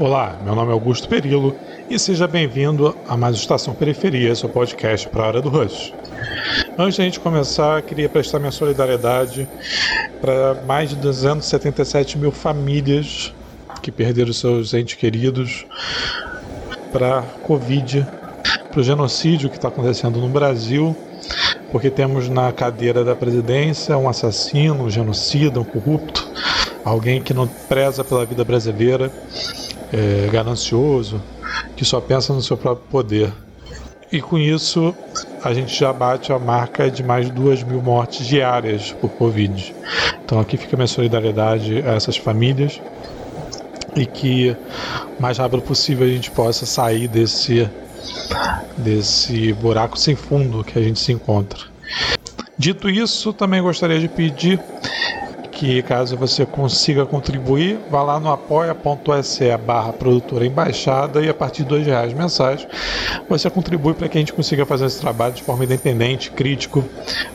Olá, meu nome é Augusto Perillo e seja bem-vindo a mais Estação Periferia, seu podcast para a hora do Rush. Antes a gente começar, queria prestar minha solidariedade para mais de 277 mil famílias que perderam seus entes queridos para a Covid, para o genocídio que está acontecendo no Brasil, porque temos na cadeira da presidência um assassino, um genocida, um corrupto, alguém que não preza pela vida brasileira, é, ganancioso, que só pensa no seu próprio poder. E com isso, a gente já bate a marca de mais de duas mil mortes diárias por Covid. Então aqui fica minha solidariedade a essas famílias e que o mais rápido possível a gente possa sair desse, desse buraco sem fundo que a gente se encontra. Dito isso, também gostaria de pedir que caso você consiga contribuir, vá lá no apoia.se barra produtora embaixada e a partir de dois reais mensais você contribui para que a gente consiga fazer esse trabalho de forma independente, crítico,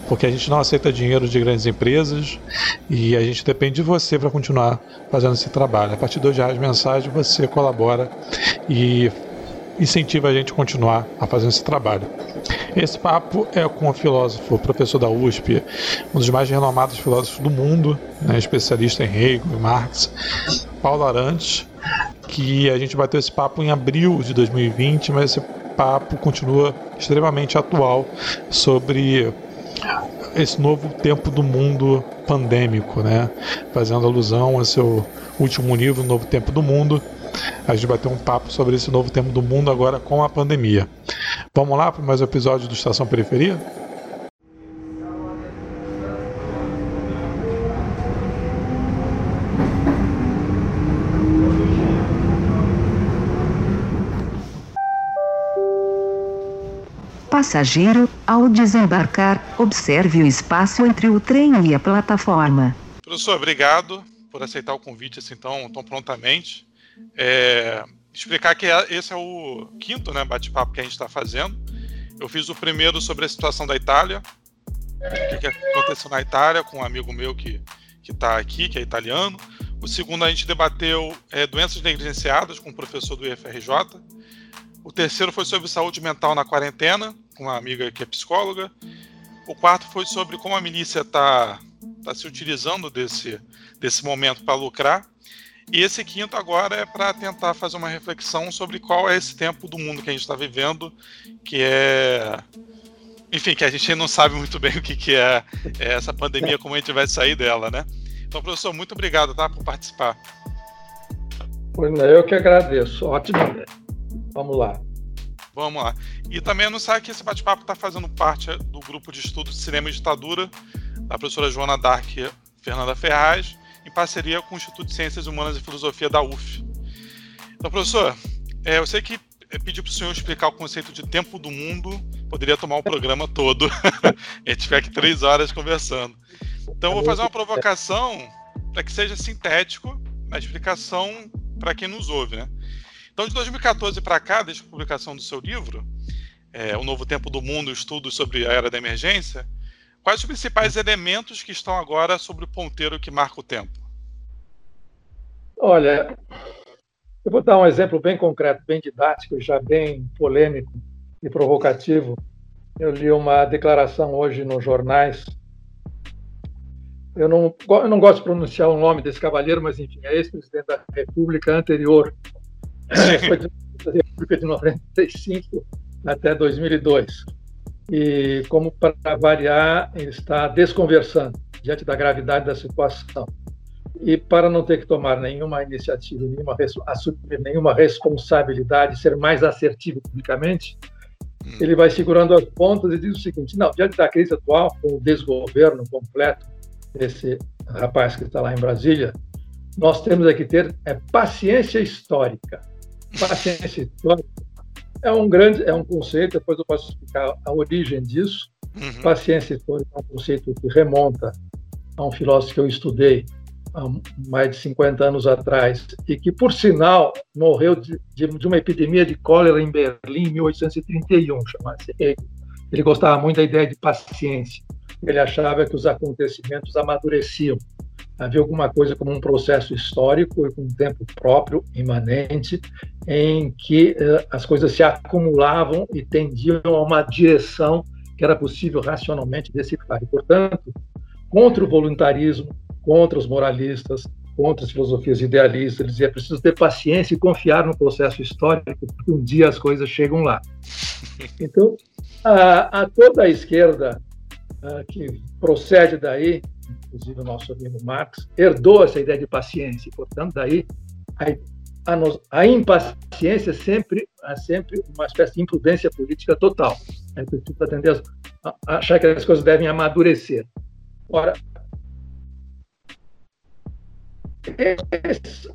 porque a gente não aceita dinheiro de grandes empresas e a gente depende de você para continuar fazendo esse trabalho. A partir de dois reais mensais você colabora e incentiva a gente a continuar a fazer esse trabalho. Esse papo é com o filósofo, professor da USP, um dos mais renomados filósofos do mundo, né, especialista em Hegel e Marx, Paulo Arantes, que a gente bateu esse papo em abril de 2020, mas esse papo continua extremamente atual sobre esse novo tempo do mundo pandêmico, né? Fazendo alusão ao seu último livro, Novo Tempo do Mundo, a gente bateu um papo sobre esse novo tempo do mundo agora com a pandemia. Vamos lá para mais um episódio do Estação Periferia? Passageiro, ao desembarcar, observe o espaço entre o trem e a plataforma. Professor, obrigado por aceitar o convite assim tão, tão prontamente. É, explicar que é, esse é o quinto né, bate-papo que a gente está fazendo. Eu fiz o primeiro sobre a situação da Itália, o que, aconteceu na Itália com um amigo meu que está aqui, que é italiano. O segundo a gente debateu é, doenças negligenciadas com o professor do IFRJ. O terceiro foi sobre saúde mental na quarentena, com uma amiga que é psicóloga. O quarto foi sobre como a milícia está tá se utilizando desse, desse momento para lucrar. E esse quinto agora é para tentar fazer uma reflexão sobre qual é esse tempo do mundo que a gente está vivendo, que é. Enfim, que a gente não sabe muito bem o que, que é, é essa pandemia, como a gente vai sair dela, né? Então, professor, muito obrigado tá, por participar. Eu que agradeço. Ótimo. Vamos lá. Vamos lá. E também anunciar que esse bate-papo está fazendo parte do grupo de estudos de cinema e ditadura da professora Joana Dark Fernanda Ferraz em parceria com o Instituto de Ciências Humanas e Filosofia da UF. Então, professor, é, eu sei que pediu para o senhor explicar o conceito de tempo do mundo, poderia tomar o programa todo. a gente fica aqui três horas conversando. Então, vou fazer uma provocação para que seja sintético na explicação para quem nos ouve, né? Então, de 2014 para cá, desde a publicação do seu livro, é, O Novo Tempo do Mundo, Estudos sobre a Era da Emergência, Quais os principais elementos que estão agora sobre o ponteiro que marca o tempo? Olha, eu vou dar um exemplo bem concreto, bem didático, já bem polêmico e provocativo. Eu li uma declaração hoje nos jornais. Eu não, eu não gosto de pronunciar o nome desse cavalheiro, mas enfim, é ex-presidente da República anterior. Foi da República de 95 até 2002 e, como para variar, ele está desconversando diante da gravidade da situação. E para não ter que tomar nenhuma iniciativa, nenhuma, assumir nenhuma responsabilidade, ser mais assertivo publicamente, hum. ele vai segurando as pontas e diz o seguinte: não, diante da crise atual, com o desgoverno completo desse rapaz que está lá em Brasília, nós temos aqui ter é, paciência histórica. Paciência histórica é um grande, é um conceito, depois eu posso explicar a origem disso. Uhum. Paciência histórica é um conceito que remonta a um filósofo que eu estudei há mais de 50 anos atrás e que, por sinal, morreu de, de, uma epidemia de cólera em Berlim em 1831, chamado Ele gostava muito da ideia de paciência. Ele achava que os acontecimentos amadureciam. Havia alguma coisa como um processo histórico e com um tempo próprio, imanente, em que uh, as coisas se acumulavam e tendiam a uma direção que era possível racionalmente decifrar. E, portanto, contra o voluntarismo, contra os moralistas, contra as filosofias idealistas, ele dizia: é preciso ter paciência e confiar no processo histórico, porque um dia as coisas chegam lá. Então, a, a toda a esquerda a, que procede daí, inclusive o nosso amigo Marx, herdou essa ideia de paciência, portanto, daí a, a, a impaciência é sempre, é sempre uma espécie de imprudência política total. É preciso atender a, achar que as coisas devem amadurecer. Ora,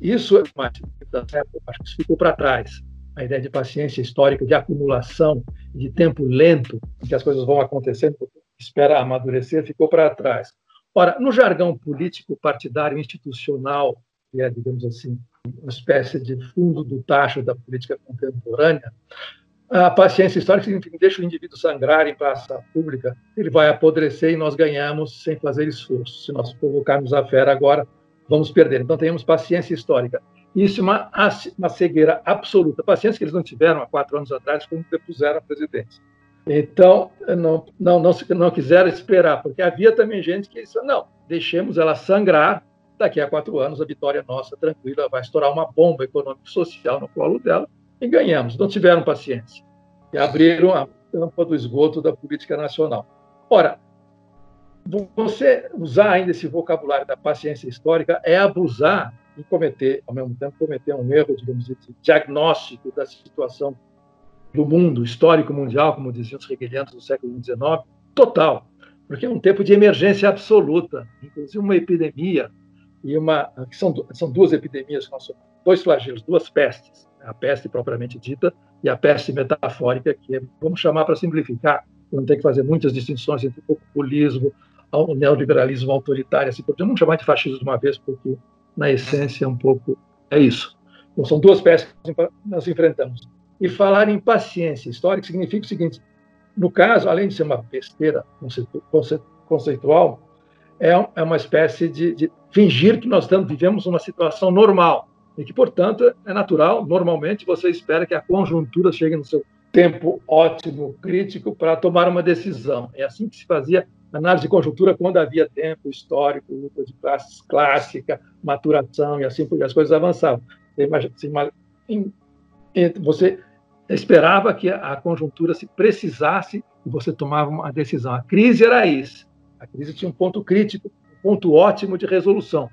isso é acho que ficou para trás. A ideia de paciência histórica, de acumulação, de tempo lento, em que as coisas vão acontecendo, espera amadurecer, ficou para trás. Ora, no jargão político, partidário, institucional, que é, digamos assim, uma espécie de fundo do tacho da política contemporânea, a paciência histórica significa deixa o indivíduo sangrar em praça pública, ele vai apodrecer e nós ganhamos sem fazer esforço. Se nós provocarmos a fera agora, vamos perder. Então, tenhamos paciência histórica. Isso é uma, uma cegueira absoluta. Paciência que eles não tiveram há quatro anos atrás, quando depuseram a presidência. Então, não, não, não, não quiseram esperar, porque havia também gente que disse: não, deixemos ela sangrar, daqui a quatro anos a vitória nossa, tranquila, vai estourar uma bomba econômico-social no colo dela e ganhamos. Não tiveram paciência. E abriram a tampa do esgoto da política nacional. Ora, você usar ainda esse vocabulário da paciência histórica é abusar e cometer, ao mesmo tempo, cometer um erro, digamos assim, diagnóstico da situação do mundo histórico mundial, como diziam os hegelianos do século XIX, total, porque é um tempo de emergência absoluta, inclusive uma epidemia e uma que são, são duas epidemias, dois flagelos, duas pestes, a peste propriamente dita e a peste metafórica, que é, vamos chamar para simplificar, não tem que fazer muitas distinções entre populismo, ao neoliberalismo autoritário, assim, vamos chamar de fascismo de uma vez, porque na essência é um pouco é isso. Então, são duas peças que nós enfrentamos. E falar em paciência histórica significa o seguinte: no caso, além de ser uma besteira conceitual, é, é uma espécie de, de fingir que nós estamos, vivemos uma situação normal e que, portanto, é natural, normalmente você espera que a conjuntura chegue no seu tempo ótimo, crítico, para tomar uma decisão. É assim que se fazia análise de conjuntura quando havia tempo histórico, luta de classes clássica, maturação e assim porque as coisas avançavam. Você esperava que a conjuntura se precisasse e você tomava uma decisão. A crise era isso. A crise tinha um ponto crítico, um ponto ótimo de resolução.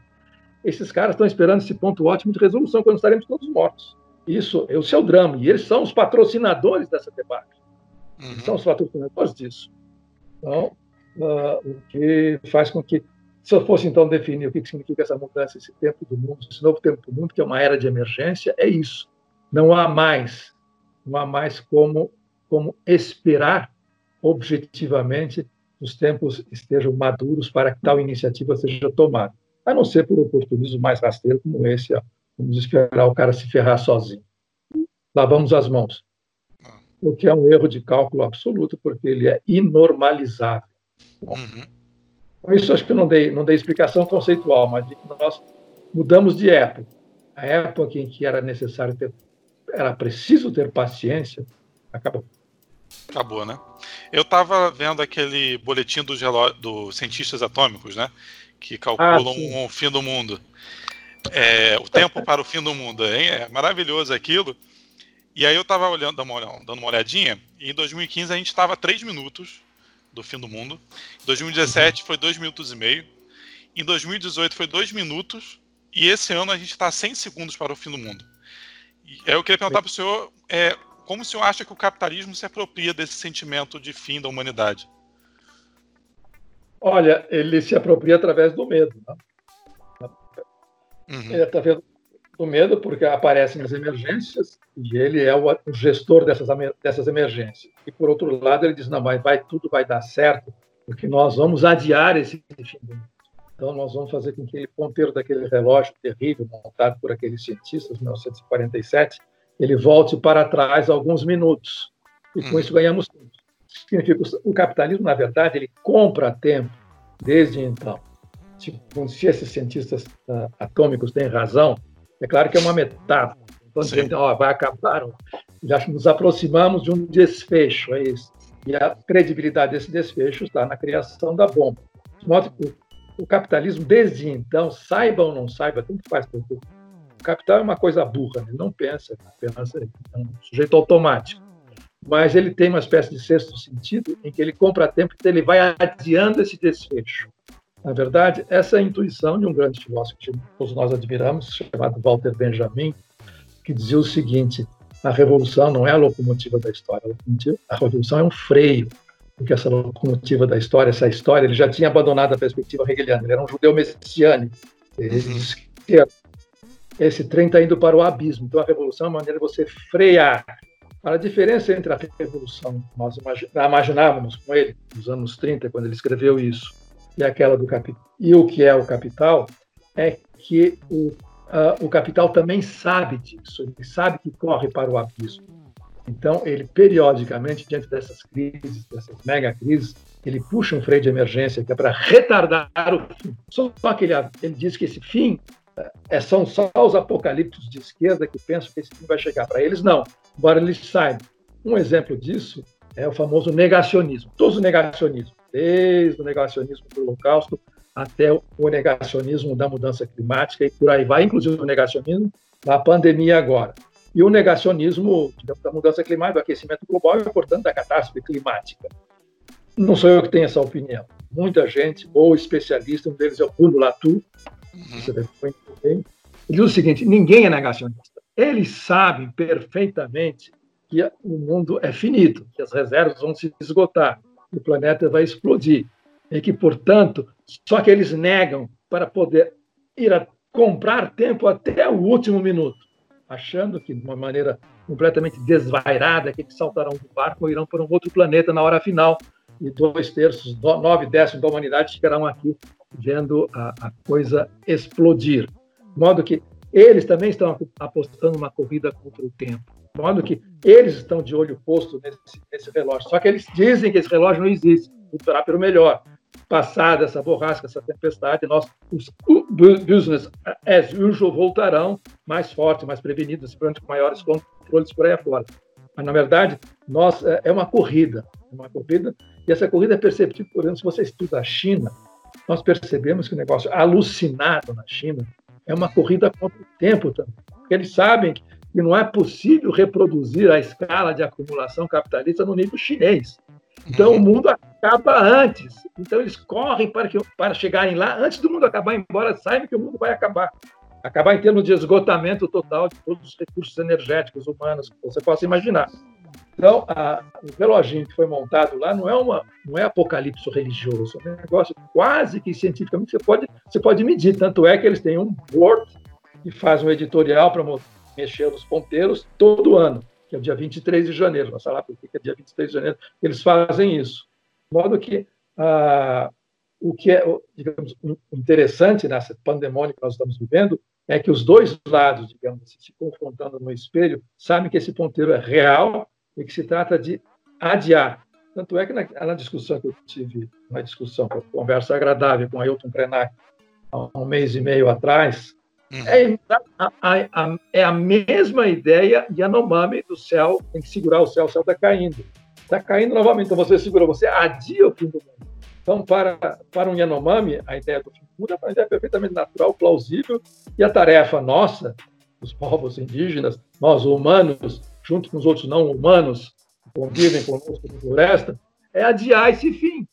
Esses caras estão esperando esse ponto ótimo de resolução quando estaremos todos mortos. Isso, esse é o drama. E eles são os patrocinadores dessa debate. Uhum. São os patrocinadores disso. Então, uh, o que faz com que, se eu fosse então definir o que significa essa mudança, esse tempo do mundo, esse novo tempo do mundo, que é uma era de emergência, é isso. Não há mais, não há mais como, como esperar objetivamente os tempos estejam maduros para que tal iniciativa seja tomada, a não ser por oportunismo mais rasteiro como esse, ó, vamos esperar o cara se ferrar sozinho. Lavamos as mãos, o que é um erro de cálculo absoluto, porque ele é inormalizável. Uhum. Com isso, acho que não dei, não dei explicação conceitual, mas nós mudamos de época. A época em que era necessário ter, era preciso ter paciência, acabou. Acabou, né? Eu estava vendo aquele boletim dos do cientistas atômicos, né? Que calculam ah, o fim do mundo. É, o tempo para o fim do mundo. Hein? É maravilhoso aquilo. E aí eu estava olhando, dando uma olhadinha, e em 2015 a gente estava 3 minutos do fim do mundo. Em 2017 foi 2 minutos e meio. Em 2018 foi 2 minutos. E esse ano a gente está a 100 segundos para o fim do mundo. E eu queria perguntar para o senhor é, como o senhor acha que o capitalismo se apropria desse sentimento de fim da humanidade? Olha, ele se apropria através do medo. Né? Uhum. Ele, através do medo, porque aparecem as emergências e ele é o gestor dessas, dessas emergências. E, por outro lado, ele diz: não, vai, vai, tudo vai dar certo, porque nós vamos adiar esse fim do mundo. Então, nós vamos fazer com que aquele ponteiro daquele relógio terrível montado por aqueles cientistas, em 1947, ele volte para trás alguns minutos. E com uhum. isso ganhamos tempo. Significa o capitalismo, na verdade, ele compra tempo desde então. se esses cientistas uh, atômicos têm razão, é claro que é uma metáfora. Então, dizendo, ó, vai acabar. Já nos aproximamos de um desfecho, é isso. E a credibilidade desse desfecho está na criação da bomba. De modo que o capitalismo, desde então, saiba ou não saiba, tanto faz, o capital é uma coisa burra, ele não pensa, pensa é um sujeito automático. Mas ele tem uma espécie de sexto sentido em que ele compra tempo, então ele vai adiando esse desfecho. Na verdade, essa é intuição de um grande filósofo que todos nós admiramos, chamado Walter Benjamin, que dizia o seguinte: a revolução não é a locomotiva da história, a revolução é um freio, porque essa locomotiva da história, essa história, ele já tinha abandonado a perspectiva hegeliana, ele era um judeu messiânico. Uhum. que esse trem está indo para o abismo, então a revolução é uma maneira de você frear. A diferença entre a revolução que nós imaginávamos com ele nos anos 30, quando ele escreveu isso, e aquela do capital, e o que é o capital, é que o, uh, o capital também sabe disso, ele sabe que corre para o abismo. Então, ele periodicamente, diante dessas crises, dessas mega crises, ele puxa um freio de emergência que é para retardar o fim. Só que ele, ele diz que esse fim é, são só os apocalípticos de esquerda que pensam que esse fim vai chegar. Para eles, não, embora eles saibam. Um exemplo disso é o famoso negacionismo. Todos os negacionismos desde o negacionismo do Holocausto até o negacionismo da mudança climática e por aí vai, inclusive o negacionismo da pandemia agora. E o negacionismo digamos, da mudança climática, do aquecimento global e, portanto, da catástrofe climática. Não sou eu que tenho essa opinião. Muita gente, ou especialista, um deles é o Bruno Latour, uhum. você deve conhecer bem, diz o seguinte, ninguém é negacionista. Eles sabem perfeitamente que o mundo é finito, que as reservas vão se esgotar o planeta vai explodir. E que, portanto, só que eles negam para poder ir a comprar tempo até o último minuto, achando que, de uma maneira completamente desvairada, que eles saltarão do barco ou irão para um outro planeta na hora final, e dois terços, nove décimos da humanidade ficarão aqui vendo a, a coisa explodir. De modo que eles também estão apostando uma corrida contra o tempo. De modo que eles estão de olho posto nesse, nesse relógio. Só que eles dizem que esse relógio não existe. Lutará pelo melhor. Passada essa borrasca, essa tempestade, nós, os business as usual, voltarão mais fortes, mais prevenidos, com maiores controles por aí afora. Mas, na verdade, nós, é, é uma corrida. É uma corrida, e essa corrida é perceptível, por exemplo, se você estuda a China, nós percebemos que o negócio alucinado na China é uma corrida contra o tempo também. Porque eles sabem que não é possível reproduzir a escala de acumulação capitalista no nível chinês. Então, o mundo acaba antes. Então, eles correm para, que, para chegarem lá antes do mundo acabar, embora saibam que o mundo vai acabar. Acabar em termos de esgotamento total de todos os recursos energéticos humanos que você possa imaginar. Então, a, o reloginho que foi montado lá não é, uma, não é apocalipse religioso, é um negócio quase que cientificamente você pode, você pode medir. Tanto é que eles têm um board que faz um editorial para mexer nos ponteiros todo ano, que é o dia 23 de janeiro. Nós lá por que é dia 23 de janeiro eles fazem isso. De modo que ah, o que é, digamos, interessante nessa pandemônia que nós estamos vivendo é que os dois lados, digamos, assim, se confrontando no espelho, sabem que esse ponteiro é real e que se trata de adiar. Tanto é que na, na discussão que eu tive, uma discussão, uma conversa agradável com Ailton Krenak há um mês e meio atrás, Uhum. É, a, a, a, é a mesma ideia Yanomami do céu, tem que segurar o céu, o céu está caindo. Está caindo novamente, então você segura, você adia o fim do mundo. Então, para, para um Yanomami, a ideia do fim do mundo é uma ideia perfeitamente natural, plausível, e a tarefa nossa, dos povos indígenas, nós humanos, junto com os outros não humanos, que convivem conosco na floresta, é adiar esse fim.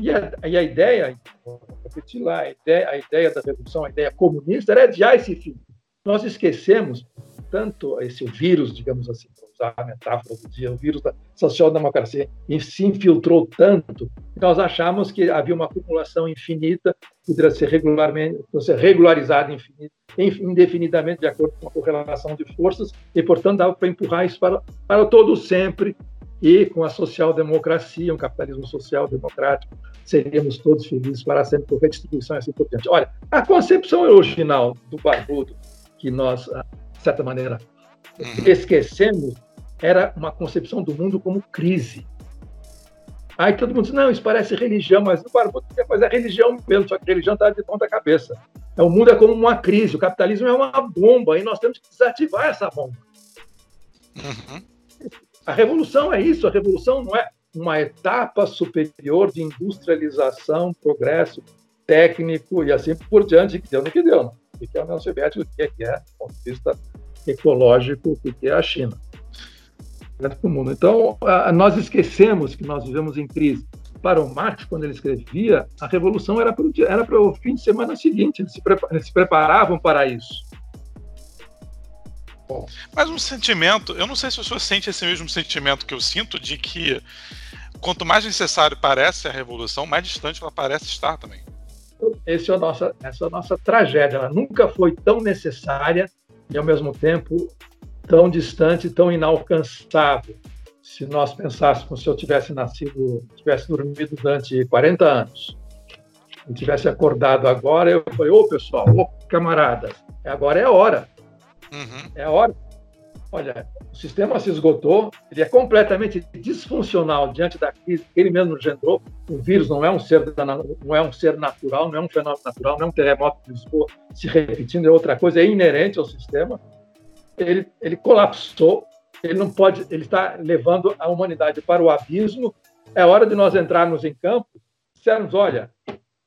E a, e a ideia, vou repetir lá, a ideia, a ideia da revolução, a ideia comunista era adiar esse fim. Nós esquecemos tanto esse vírus, digamos assim, usar a metáfora do dia, o vírus da social-democracia se infiltrou tanto que nós achamos que havia uma acumulação infinita, que poderia ser regularmente, ser regularizada indefinidamente de acordo com a correlação de forças e, portanto, dava para empurrar isso para, para todo sempre e com a social-democracia, um capitalismo social-democrático, seríamos todos felizes para sempre por redistribuição e assim por diante. Olha, a concepção original do Barbudo, que nós, ah, de certa maneira, uhum. esquecemos, era uma concepção do mundo como crise. Aí todo mundo diz, não, isso parece religião, mas o barbudo quer fazer religião mesmo, só que religião está de ponta cabeça. É, o mundo é como uma crise, o capitalismo é uma bomba, e nós temos que desativar essa bomba. Uhum. A revolução é isso, a revolução não é uma etapa superior de industrialização, progresso técnico e assim por diante, que deu no que deu. Não? O que é a União Soviética, o que é, que é do ponto de vista ecológico, o que é a China. Então, nós esquecemos que nós vivemos em crise. Para o Marx, quando ele escrevia, a revolução era para o, era para o fim de semana seguinte, eles se, eles se preparavam para isso. Bom. Mas um sentimento, eu não sei se o senhor sente esse mesmo sentimento que eu sinto, de que quanto mais necessário parece a revolução, mais distante ela parece estar também. Esse é a nossa, essa é a nossa tragédia. Ela nunca foi tão necessária e, ao mesmo tempo, tão distante, tão inalcançável. Se nós pensássemos se eu tivesse nascido, tivesse dormido durante 40 anos, e tivesse acordado agora, eu falei, ô pessoal, ô camaradas, agora é a hora. Uhum. É a hora. Olha, o sistema se esgotou, ele é completamente disfuncional diante da crise que ele mesmo engendrou. O vírus não é um ser não é um ser natural, não é um fenômeno natural, não é um terremoto de Lisboa se repetindo, é outra coisa, é inerente ao sistema. Ele, ele colapsou, ele não pode, ele está levando a humanidade para o abismo. É hora de nós entrarmos em campo, dissermos, olha,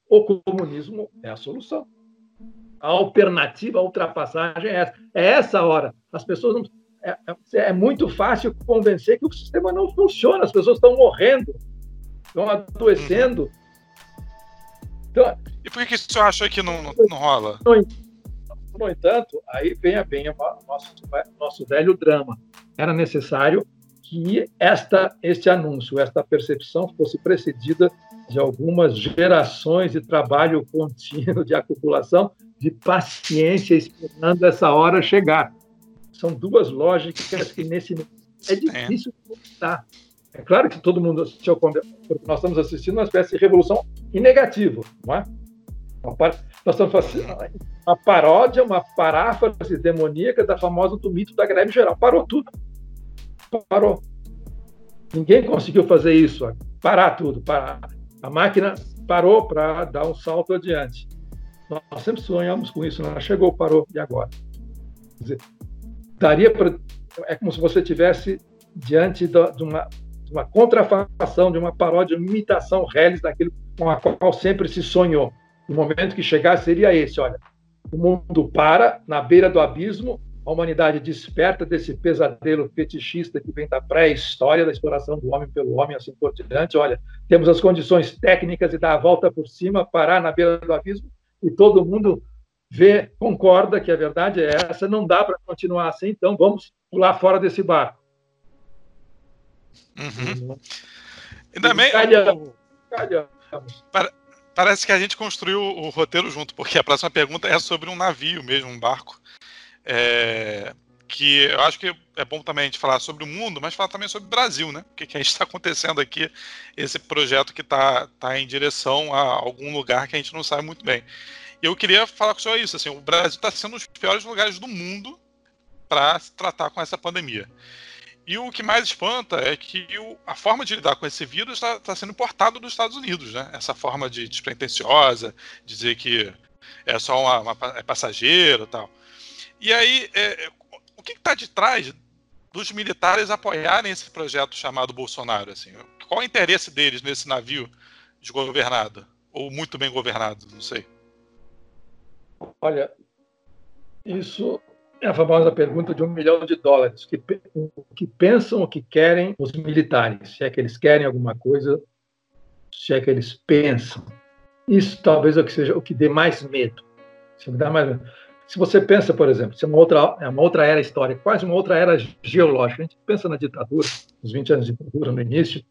o comunismo é a solução. A alternativa, a ultrapassagem é essa. É essa hora. As pessoas não, é, é, é muito fácil convencer que o sistema não funciona, as pessoas estão morrendo, estão adoecendo. Então, e por que, que o senhor acha que não, não, não rola? No, no, entanto, aí vem, vem o nosso, nosso velho drama. Era necessário que esta, este anúncio, esta percepção fosse precedida de algumas gerações de trabalho contínuo, de acumulação, de paciência, esperando essa hora chegar. São duas lógicas que nesse é difícil contar. É claro que todo mundo assistiu, porque nós estamos assistindo uma espécie de revolução em negativo, não é? Nós estamos fazendo uma paródia, uma paráfrase demoníaca da famosa do mito da greve geral. Parou tudo. Parou. Ninguém conseguiu fazer isso. Parar tudo. Parar. A máquina parou para dar um salto adiante. Nós sempre sonhamos com isso. Né? chegou, parou. E agora? Quer dizer, daria para. É como se você tivesse diante de uma, uma contrafação, de uma paródia, uma imitação reles daquilo com a qual sempre se sonhou. O momento que chegar seria esse: olha, o mundo para na beira do abismo, a humanidade desperta desse pesadelo fetichista que vem da pré-história, da exploração do homem pelo homem, assim por diante. Olha, temos as condições técnicas de dar a volta por cima, parar na beira do abismo, e todo mundo vê, concorda que a verdade é essa, não dá para continuar assim, então vamos pular fora desse barco. Uhum. E também. Calhamos, calhamos. Parece que a gente construiu o roteiro junto, porque a próxima pergunta é sobre um navio mesmo, um barco. É, que eu acho que é bom também a gente falar sobre o mundo, mas falar também sobre o Brasil, né? O que, que a gente está acontecendo aqui, esse projeto que está tá em direção a algum lugar que a gente não sabe muito bem. Eu queria falar com o senhor isso, assim, o Brasil está sendo um dos piores lugares do mundo para tratar com essa pandemia. E o que mais espanta é que o, a forma de lidar com esse vírus está tá sendo importado dos Estados Unidos, né? Essa forma de despretensiosa, dizer que é só uma, uma é passageiro e tal. E aí, é, o que está de trás dos militares apoiarem esse projeto chamado Bolsonaro? Assim? Qual o interesse deles nesse navio desgovernado? Ou muito bem governado, não sei. Olha, isso é a famosa pergunta de um milhão de dólares. Que, o que pensam, o que querem os militares? Se é que eles querem alguma coisa, se é que eles pensam. Isso talvez é o que seja o que dê mais medo. Se, dá mais se você pensa, por exemplo, se é uma outra, é uma outra era histórica, quase uma outra era geológica, a gente pensa na ditadura, nos 20 anos de ditadura no início,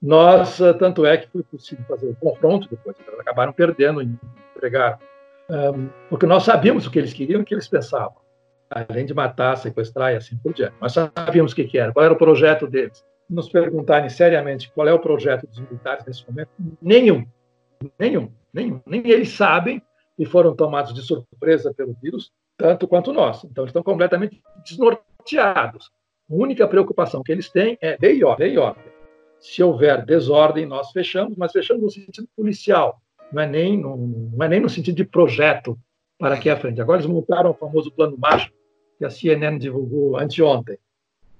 nós, tanto é que foi possível fazer o confronto depois, eles acabaram perdendo e entregaram porque nós sabíamos o que eles queriam o que eles pensavam, além de matar, sequestrar e assim por diante. Nós sabíamos o que, que era, qual era o projeto deles. Nos perguntarem seriamente qual é o projeto dos militares nesse momento, nenhum, nenhum, nenhum, nem eles sabem e foram tomados de surpresa pelo vírus, tanto quanto nós. Então, eles estão completamente desnorteados. A única preocupação que eles têm é lei e ordem. se houver desordem, nós fechamos, mas fechamos no sentido policial, não é nem no, não é nem no sentido de projeto para aqui à frente. Agora eles montaram o famoso plano Marshall, que a CNN divulgou anteontem,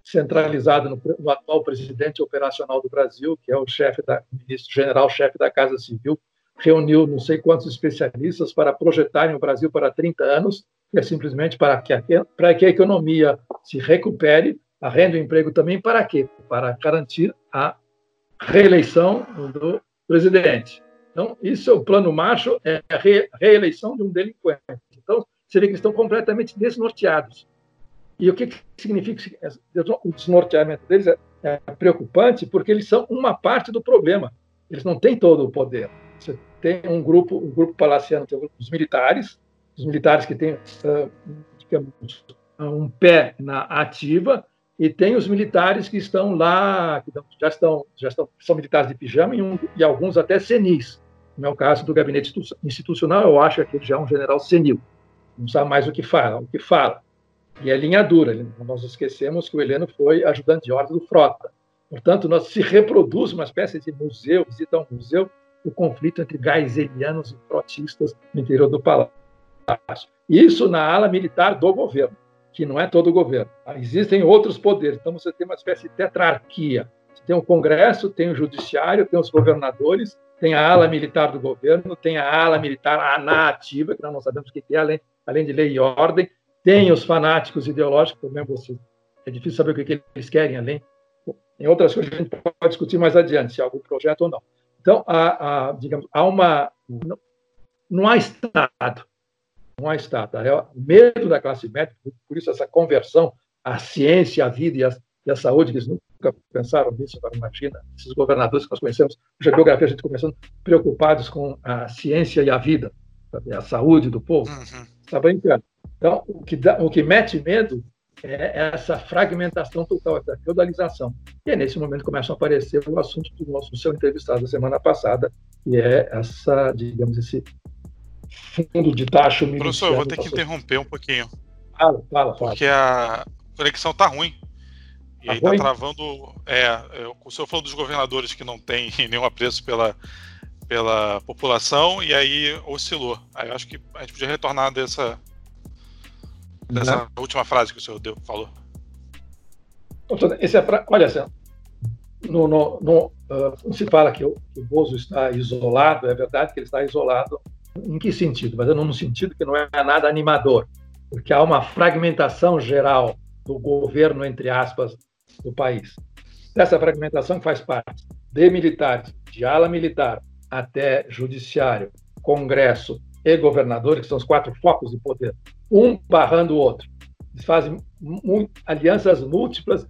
centralizado no, no atual presidente operacional do Brasil, que é o chefe da ministro general chefe da Casa Civil, reuniu não sei quantos especialistas para projetarem o Brasil para 30 anos, que é simplesmente para que para que a economia se recupere, a renda e o emprego também, para quê? Para garantir a reeleição do presidente. Então, isso é o plano macho, é a reeleição de um delinquente. Então, você vê que eles estão completamente desnorteados. E o que, que significa o desnorteamento deles é, é, preocupante, porque eles são uma parte do problema. Eles não têm todo o poder. Você tem um grupo, um grupo palaciano, tem os militares, os militares que têm, digamos, um pé na ativa, e tem os militares que estão lá, que já estão, já estão, são militares de pijama e, um, e alguns até senis. No meu caso do gabinete institucional, eu acho que ele já é um general senil, não sabe mais o que fala, o que fala. E é linha dura. Nós esquecemos que o Heleno foi ajudante de ordem do Frota. Portanto, nós se reproduz uma espécie de museu, visita um museu, o conflito entre gaiselianos e frotistas no interior do palácio. Isso na ala militar do governo que não é todo o governo. Existem outros poderes, então você tem uma espécie de tetrarquia. Tem o Congresso, tem o Judiciário, tem os governadores, tem a ala militar do governo, tem a ala militar na ativa, que nós não sabemos o que é, além, além de lei e ordem, tem os fanáticos ideológicos, também você, é difícil saber o que eles querem além. Tem outras coisas a gente pode discutir mais adiante, se há algum projeto ou não. Então, há, há digamos, há uma. Não, não há Estado não há Estado. O medo da classe médica, por isso essa conversão à ciência, à vida e à, e à saúde, que eles nunca pensaram nisso, agora imagina, esses governadores que nós conhecemos, na geografia a gente começando preocupados com a ciência e a vida, sabe? a saúde do povo. Uhum. Está brincando. Então, o que, dá, o que mete medo é essa fragmentação total, essa feudalização. E é nesse momento que começam a aparecer o assunto do nosso seu entrevistado da semana passada, que é essa, digamos, esse fundo de taxa Professor, eu vou ter que interromper um pouquinho. Fala, fala, fala. Porque a conexão tá ruim. E aí tá ruim? tá travando. É, é, o senhor falou dos governadores que não tem nenhum apreço pela, pela população, e aí oscilou. Aí eu acho que a gente podia retornar dessa, dessa não. última frase que o senhor deu, falou. Esse é pra, olha, assim, no, no, no, uh, se fala que o, que o Bozo está isolado, é verdade que ele está isolado em que sentido? Mas no sentido que não é nada animador, porque há uma fragmentação geral do governo, entre aspas, do país. Dessa fragmentação faz parte de militares, de ala militar, até judiciário, congresso e governador, que são os quatro focos de poder, um barrando o outro. Eles fazem alianças múltiplas,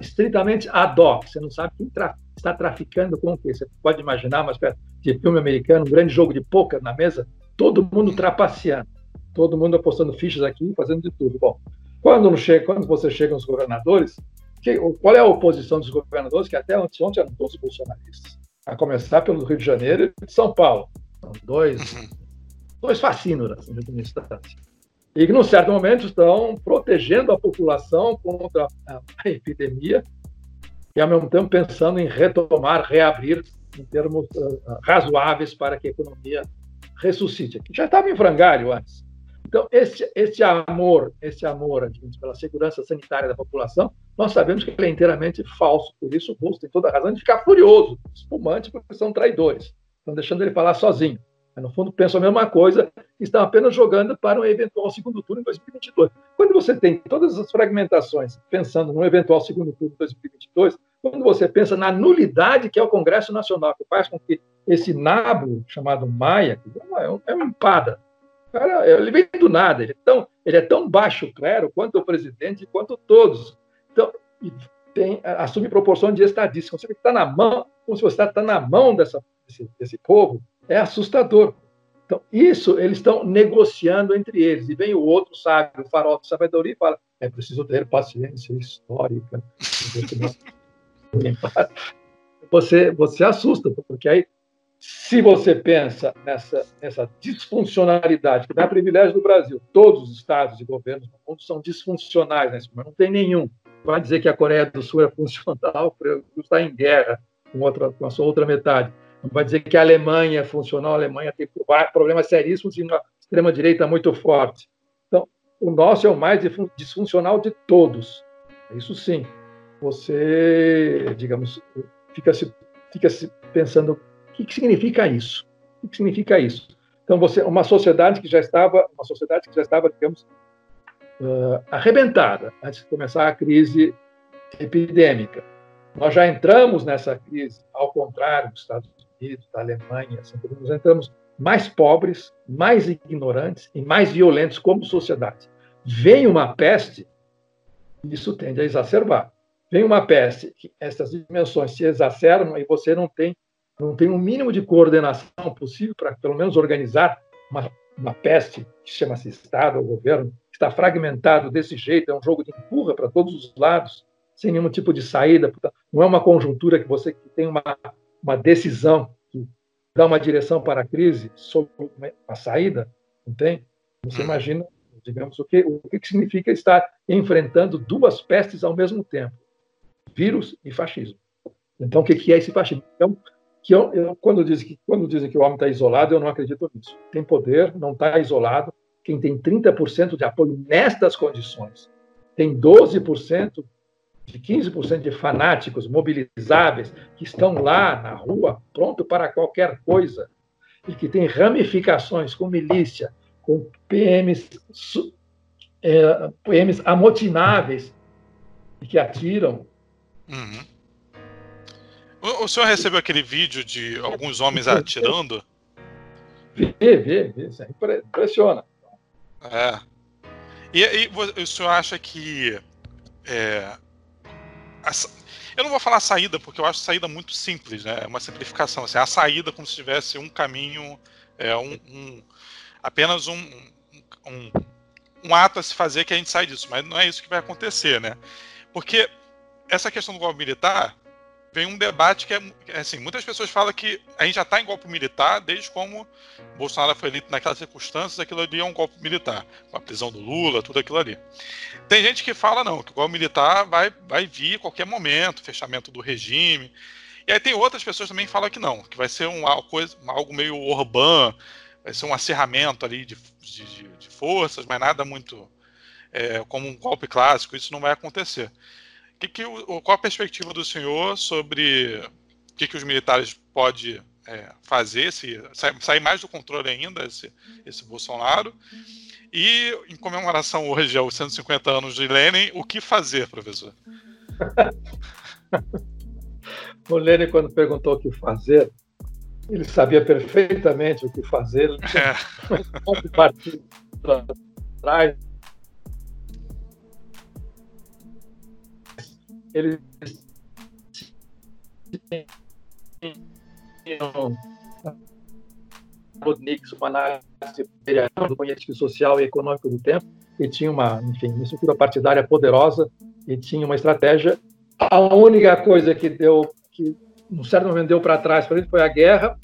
estritamente ad hoc. Você não sabe quem tra está traficando com o quê. Você pode imaginar uma espécie de filme americano, um grande jogo de poker na mesa, todo mundo trapaceando, todo mundo apostando fichas aqui, fazendo de tudo. Bom, quando, chega, quando você chega nos governadores, que, qual é a oposição dos governadores, que até ontem eram todos bolsonaristas? A começar pelo Rio de Janeiro e São Paulo. São dois, uhum. dois fascínoras, em última instância. E que, num certo momento, estão protegendo a população contra a epidemia e, ao mesmo tempo, pensando em retomar, reabrir em termos uh, razoáveis para que a economia ressuscite. Já estava em frangalho antes. Então, esse, esse amor, esse amor digamos, pela segurança sanitária da população, nós sabemos que ele é inteiramente falso. Por isso, o Russo tem toda a razão de ficar furioso, espumante, porque são traidores. Estão deixando ele falar sozinho. Mas, no fundo, pensam a mesma coisa e estão apenas jogando para um eventual segundo turno em 2022. Quando você tem todas as fragmentações pensando no eventual segundo turno em 2022, quando você pensa na nulidade que é o Congresso Nacional, que faz com que esse nabo chamado Maia, é um, é um empada, cara, ele vem do nada, ele é tão, ele é tão baixo clero quanto o presidente, quanto todos. Então, tem, assume proporção de estadística. Você está na mão, como se você está na mão dessa, desse, desse povo, é assustador. Então, isso eles estão negociando entre eles. E vem o outro sábio, o farol de sabedoria, e fala: é preciso ter paciência histórica. você, você assusta, porque aí, se você pensa nessa, nessa disfuncionalidade, que dá privilégio do Brasil, todos os estados e governos do mundo são disfuncionais nesse momento, não tem nenhum. Vai dizer que a Coreia do Sul é funcional, está em guerra, com, outra, com a sua outra metade. Não vai dizer que a Alemanha é funcional, a Alemanha tem problemas seríssimos e uma extrema-direita muito forte. Então, o nosso é o mais disfuncional de todos. Isso sim. Você, digamos, fica se, fica se pensando o que, significa isso? O que significa isso? Então, você, uma sociedade que já estava, uma sociedade que já estava, digamos, uh, arrebentada antes de começar a crise epidêmica. Nós já entramos nessa crise, ao contrário dos Estados Unidos, da Alemanha, assim, nós entramos mais pobres, mais ignorantes e mais violentos como sociedade. Vem uma peste, isso tende a exacerbar. Vem uma peste, essas dimensões se exacerbam e você não tem não tem um mínimo de coordenação possível para, pelo menos, organizar uma, uma peste que chama-se Estado ou governo, que está fragmentado desse jeito, é um jogo de empurra para todos os lados, sem nenhum tipo de saída. Não é uma conjuntura que você tem uma, uma decisão que dá uma direção para a crise sobre a saída, não tem? Você uhum. imagina, digamos, o que, o que significa estar enfrentando duas pestes ao mesmo tempo, vírus e fascismo. Então, o que é esse fascismo? Então, que eu, eu, quando, dizem que, quando dizem que o homem está isolado, eu não acredito nisso. Tem poder, não está isolado. Quem tem 30% de apoio nestas condições, tem 12% de 15% de fanáticos mobilizáveis que estão lá na rua, pronto para qualquer coisa, e que tem ramificações com milícia, com PMs, é, PMs amotináveis que atiram. Uhum. O, senhor recebeu aquele vídeo de alguns homens atirando? Vê, vê, vê. Isso impressiona. É. E, e o senhor acha que. É, a, eu não vou falar saída, porque eu acho saída muito simples, né? É uma simplificação. Assim, a saída como se tivesse um caminho, é, um, um apenas um, um, um ato a se fazer que a gente sai disso, mas não é isso que vai acontecer, né? Porque essa questão do golpe militar, vem um debate que é, é, assim, muitas pessoas falam que a gente já está em golpe militar desde como Bolsonaro foi eleito naquelas circunstâncias, aquilo ali é um golpe militar, com a prisão do Lula, tudo aquilo ali. Tem gente que fala não, que o golpe militar vai, vai vir a qualquer momento, fechamento do regime. E aí tem outras pessoas também que falam que não, que vai ser um, coisa, algo meio urbano, vai ser um acirramento ali de, de, de forças, mas nada muito é, como um golpe clássico, isso não vai acontecer que que o, qual a perspectiva do senhor sobre o que, que os militares podem é, fazer, se sair mais do controle ainda, esse, esse Bolsonaro? E, em comemoração hoje aos 150 anos de Lenin, o que fazer, professor? o Lenin, quando perguntou o que fazer, ele sabia perfeitamente o que fazer. Ele é. um partido atrás eles tinham uma análise do social e econômico do tempo, e tinha uma, enfim, uma estrutura partidária poderosa e tinha uma estratégia. A única coisa que deu, que num certo momento deu para trás para ele foi a guerra,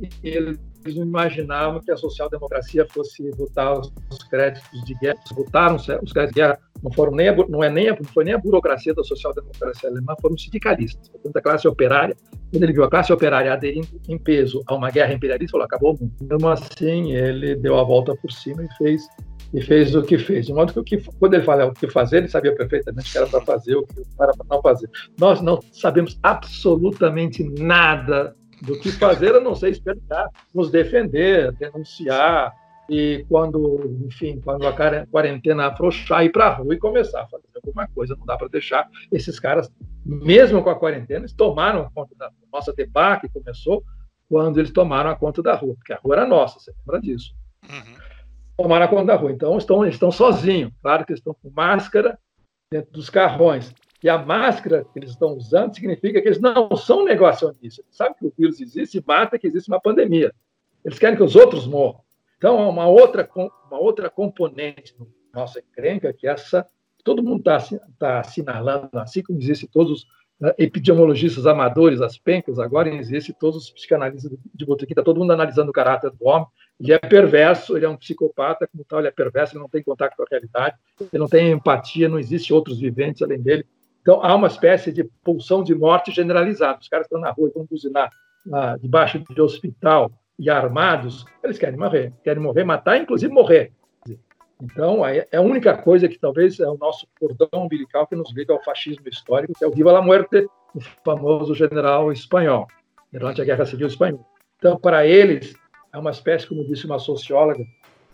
e ele não imaginavam que a social-democracia fosse votar os, créditos de guerra. Votaram os créditos de guerra, não, foram nem a, não, é nem a, não foi nem a burocracia da social-democracia alemã, foram sindicalistas. Portanto, a classe operária, quando ele viu a classe operária aderindo em peso a uma guerra imperialista, falou: acabou o mundo. Mesmo assim, ele deu a volta por cima e fez e fez o que fez. De modo que, o que quando ele falava o que fazer, ele sabia perfeitamente que era para fazer, o que era para não fazer. Nós não sabemos absolutamente nada do que fazer, a não ser esperar, nos defender, denunciar, e quando, enfim, quando a quarentena afrouxar, ir para a rua e começar a fazer alguma coisa. Não dá para deixar esses caras, mesmo com a quarentena, eles tomaram conta da nossa que começou quando eles tomaram a conta da rua, porque a rua era nossa, você lembra disso. Uhum. Tomaram a conta da rua. Então, estão, estão sozinhos. Claro que estão com máscara dentro dos carrões, e a máscara que eles estão usando significa que eles não são negacionistas. Eles sabem que o vírus existe e mata que existe uma pandemia. Eles querem que os outros morram. Então, há uma outra, uma outra componente da nossa encrenca, que é essa todo mundo está tá assinalando, assim como existem todos os né, epidemiologistas amadores, as pencas, agora existem todos os psicanalistas de botequim, está todo mundo analisando o caráter do homem. Ele é perverso, ele é um psicopata, como tal, ele é perverso, ele não tem contato com a realidade, ele não tem empatia, não existe outros viventes além dele. Então, há uma espécie de pulsão de morte generalizada. Os caras estão na rua e vão buzinar na, debaixo de hospital e armados, eles querem morrer. Querem morrer, matar, inclusive morrer. Então, é a única coisa que talvez é o nosso cordão umbilical que nos liga ao fascismo histórico, que é o Viva la Muerte, o famoso general espanhol, durante a Guerra Civil Espanhola. Então, para eles, é uma espécie, como disse uma socióloga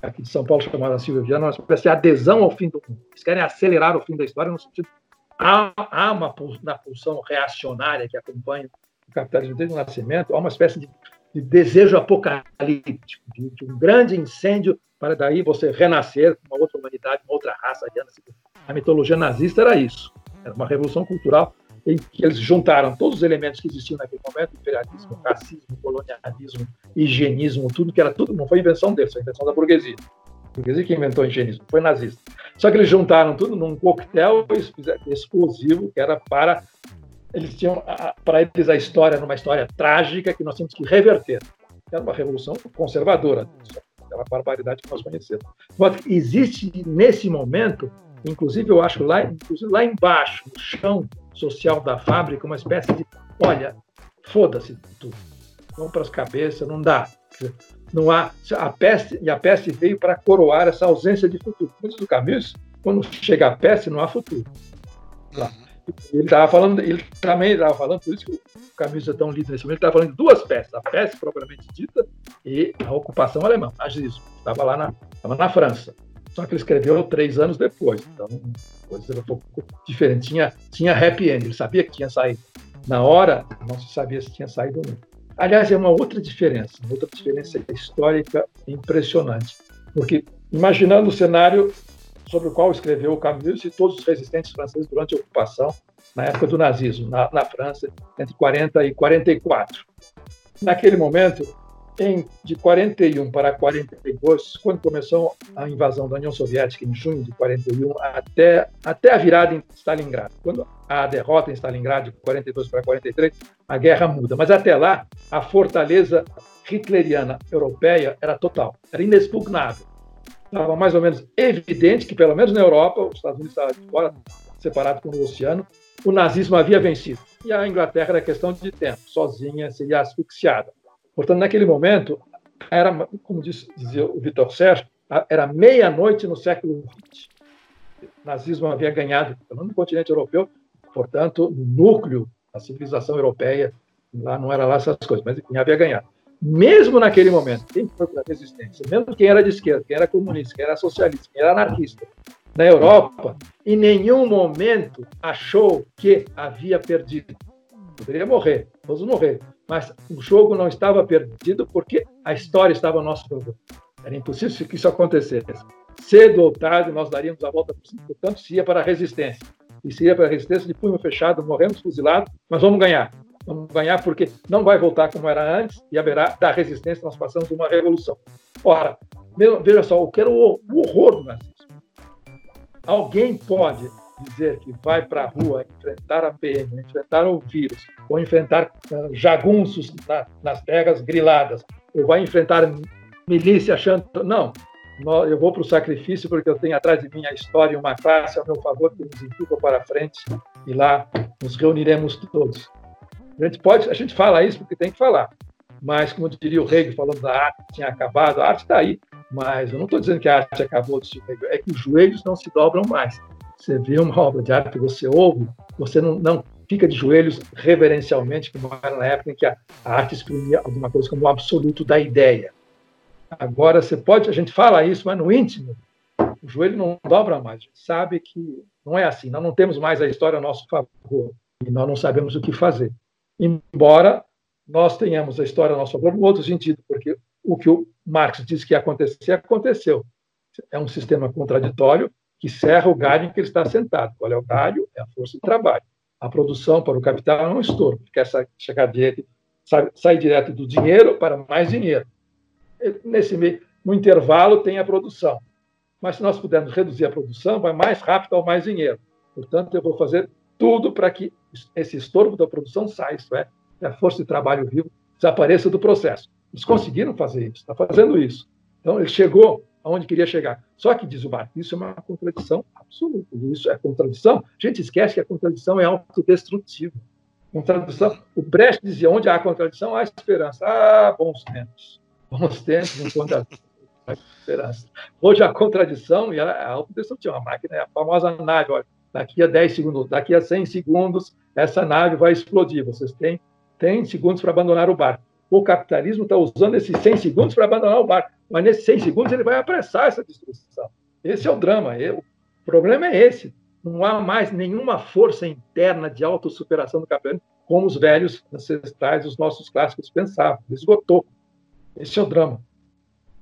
aqui de São Paulo, chamada Silvia Viana, uma espécie de adesão ao fim do mundo. Eles querem acelerar o fim da história no sentido há, há uma na pulsão reacionária que acompanha o capitalismo desde o nascimento, há uma espécie de, de desejo apocalíptico, de, de, um grande incêndio para daí você renascer com uma outra humanidade, uma outra raça. A mitologia nazista era isso. Era uma revolução cultural em que eles juntaram todos os elementos que existiam naquele momento, imperialismo, racismo, colonialismo, higienismo, tudo que era tudo, não foi invenção deles, foi invenção da burguesia. A burguesia que inventou o higienismo, foi nazista. Só que eles juntaram tudo num coquetel explosivo que era para eles tinham para eles a história numa história trágica que nós temos que reverter. Era uma revolução conservadora, aquela barbaridade que nós conhecemos. Mas existe nesse momento, inclusive eu acho lá, inclusive lá embaixo, no chão social da fábrica, uma espécie de, olha, foda-se tudo, vamos para as cabeças, não dá. Não há a peste e a peste veio para coroar essa ausência de futuro. Como diz o Camus, quando chega a peste, não há futuro. Uhum. Ele estava falando, ele também estava falando, por isso que o Camus é tão lido nesse momento, ele estava falando de duas pestes, a peste propriamente dita e a ocupação alemã, nazismo. Estava lá na, estava na França. Só que ele escreveu três anos depois, então coisa um pouco diferente. Tinha, tinha happy end, ele sabia que tinha saído. Na hora, não se sabia se tinha saído ou não. Aliás, é uma outra diferença, uma outra diferença histórica impressionante. Porque, imaginando o cenário sobre o qual escreveu Camus e todos os resistentes franceses durante a ocupação, na época do nazismo, na, na França, entre 40 e 44. Naquele momento, em, de 41 para 42, quando começou a invasão da União Soviética, em junho de 41, até, até a virada em Stalingrado. Quando a derrota em Stalingrado, de 42 para 43, a guerra muda. Mas até lá, a fortaleza hitleriana europeia era total, era inexpugnável estava mais ou menos evidente que, pelo menos na Europa, os Estados Unidos estavam fora, separado com o oceano, o nazismo havia vencido. E a Inglaterra era questão de tempo, sozinha seria asfixiada. Portanto, naquele momento, era, como dizia o Vitor Sérgio, era meia-noite no século XX. O nazismo havia ganhado, no continente europeu, portanto, no núcleo da civilização europeia, lá não era lá essas coisas, mas enfim, havia ganhado mesmo naquele momento, quem foi para a resistência, mesmo quem era de esquerda, quem era comunista, quem era socialista, quem era anarquista, na Europa, em nenhum momento achou que havia perdido. Poderia morrer, todos morrer, mas o jogo não estava perdido porque a história estava ao nosso favor. Era impossível que isso acontecesse. Cedo ou tarde, nós daríamos a volta por cima, portanto, se ia para a resistência. E se ia para a resistência de punho fechado, morremos fuzilados, mas vamos ganhar. Vamos ganhar porque não vai voltar como era antes e haverá da resistência, nós passamos uma revolução. Ora, veja só, o que era o horror do nazismo. Alguém pode dizer que vai para a rua enfrentar a PM, enfrentar o vírus, ou enfrentar uh, jagunços na, nas terras griladas, ou vai enfrentar milícia achando. Não, eu vou para o sacrifício porque eu tenho atrás de mim a história e uma classe a meu favor que nos empurra para frente e lá nos reuniremos todos. A gente pode, a gente fala isso porque tem que falar. Mas, como diria o Hegel, falando da arte tinha acabado, a arte está aí. Mas eu não estou dizendo que a arte acabou, é que os joelhos não se dobram mais. Você vê uma obra de arte que você ouve, você não, não fica de joelhos reverencialmente, como era na época em que a, arte exprimia alguma coisa como o absoluto da ideia. Agora, você pode, a gente fala isso, mas no íntimo, o joelho não dobra mais. A gente sabe que não é assim. Nós não temos mais a história a nosso favor e nós não sabemos o que fazer embora nós tenhamos a história a nosso favor no outro sentido, porque o que o Marx disse que ia acontecer, aconteceu. É um sistema contraditório que serra o galho em que ele está sentado. Qual é o galho? É a força de trabalho. A produção para o capital é um estouro, quer chegar direto, sai, direto do dinheiro para mais dinheiro. Nesse meio, no intervalo tem a produção. Mas se nós pudermos reduzir a produção, vai mais rápido ao mais dinheiro. Portanto, eu vou fazer tudo para que esse estorvo da produção saia, isto é, a força de trabalho vivo desapareça do processo. Eles conseguiram fazer isso, está fazendo isso. Então, ele chegou aonde queria chegar. Só que, diz o Barthes, isso é uma contradição absoluta. Isso é contradição. A gente esquece que a contradição é autodestrutiva. Contradição. O Brecht dizia: onde há contradição, há esperança. Ah, bons tempos. Bons tempos, enquanto há esperança. Hoje a contradição e a autodestrutiva. A máquina é a famosa nave. Olha, daqui a 10 segundos, daqui a 100 segundos, essa nave vai explodir. Vocês têm, têm segundos para abandonar o barco. O capitalismo está usando esses 100 segundos para abandonar o barco, mas nesses 100 segundos ele vai apressar essa destruição. Esse é o drama. O problema é esse. Não há mais nenhuma força interna de autossuperação do capitalismo como os velhos ancestrais, os nossos clássicos pensavam. Esgotou. Esse é o drama.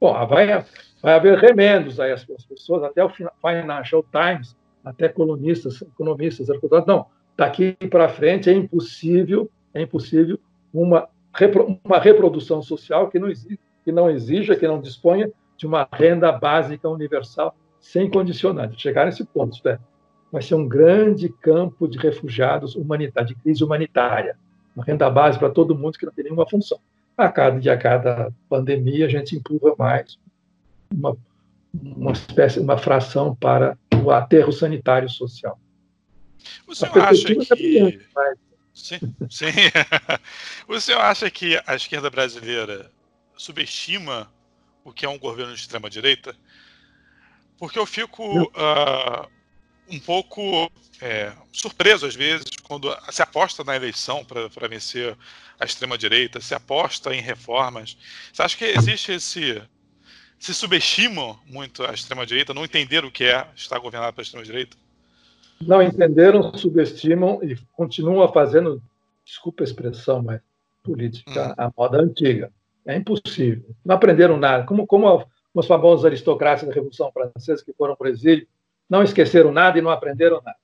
Bom, vai, vai haver remendos aí as pessoas, até o Financial Times até colunistas, economistas, não, daqui para frente é impossível, é impossível uma, uma reprodução social que não, exige, que não exija, que não disponha de uma renda básica universal sem condicionantes. Chegar nesse ponto, é, vai ser um grande campo de refugiados humanitários, de crise humanitária, uma renda básica para todo mundo que não tem nenhuma função. A cada dia, a cada pandemia, a gente empurra mais uma, uma espécie, uma fração para o aterro sanitário social. O senhor acha que. Sim, sim. o senhor acha que a esquerda brasileira subestima o que é um governo de extrema-direita? Porque eu fico uh, um pouco é, surpreso, às vezes, quando se aposta na eleição para vencer a extrema-direita, se aposta em reformas. Você acha que existe esse se subestimam muito a extrema-direita, não entenderam o que é estar governado pela extrema-direita? Não entenderam, subestimam e continuam fazendo, desculpa a expressão, mas política hum. a moda antiga. É impossível. Não aprenderam nada. Como, como os famosos aristocratas da Revolução Francesa que foram para o exílio, não esqueceram nada e não aprenderam nada.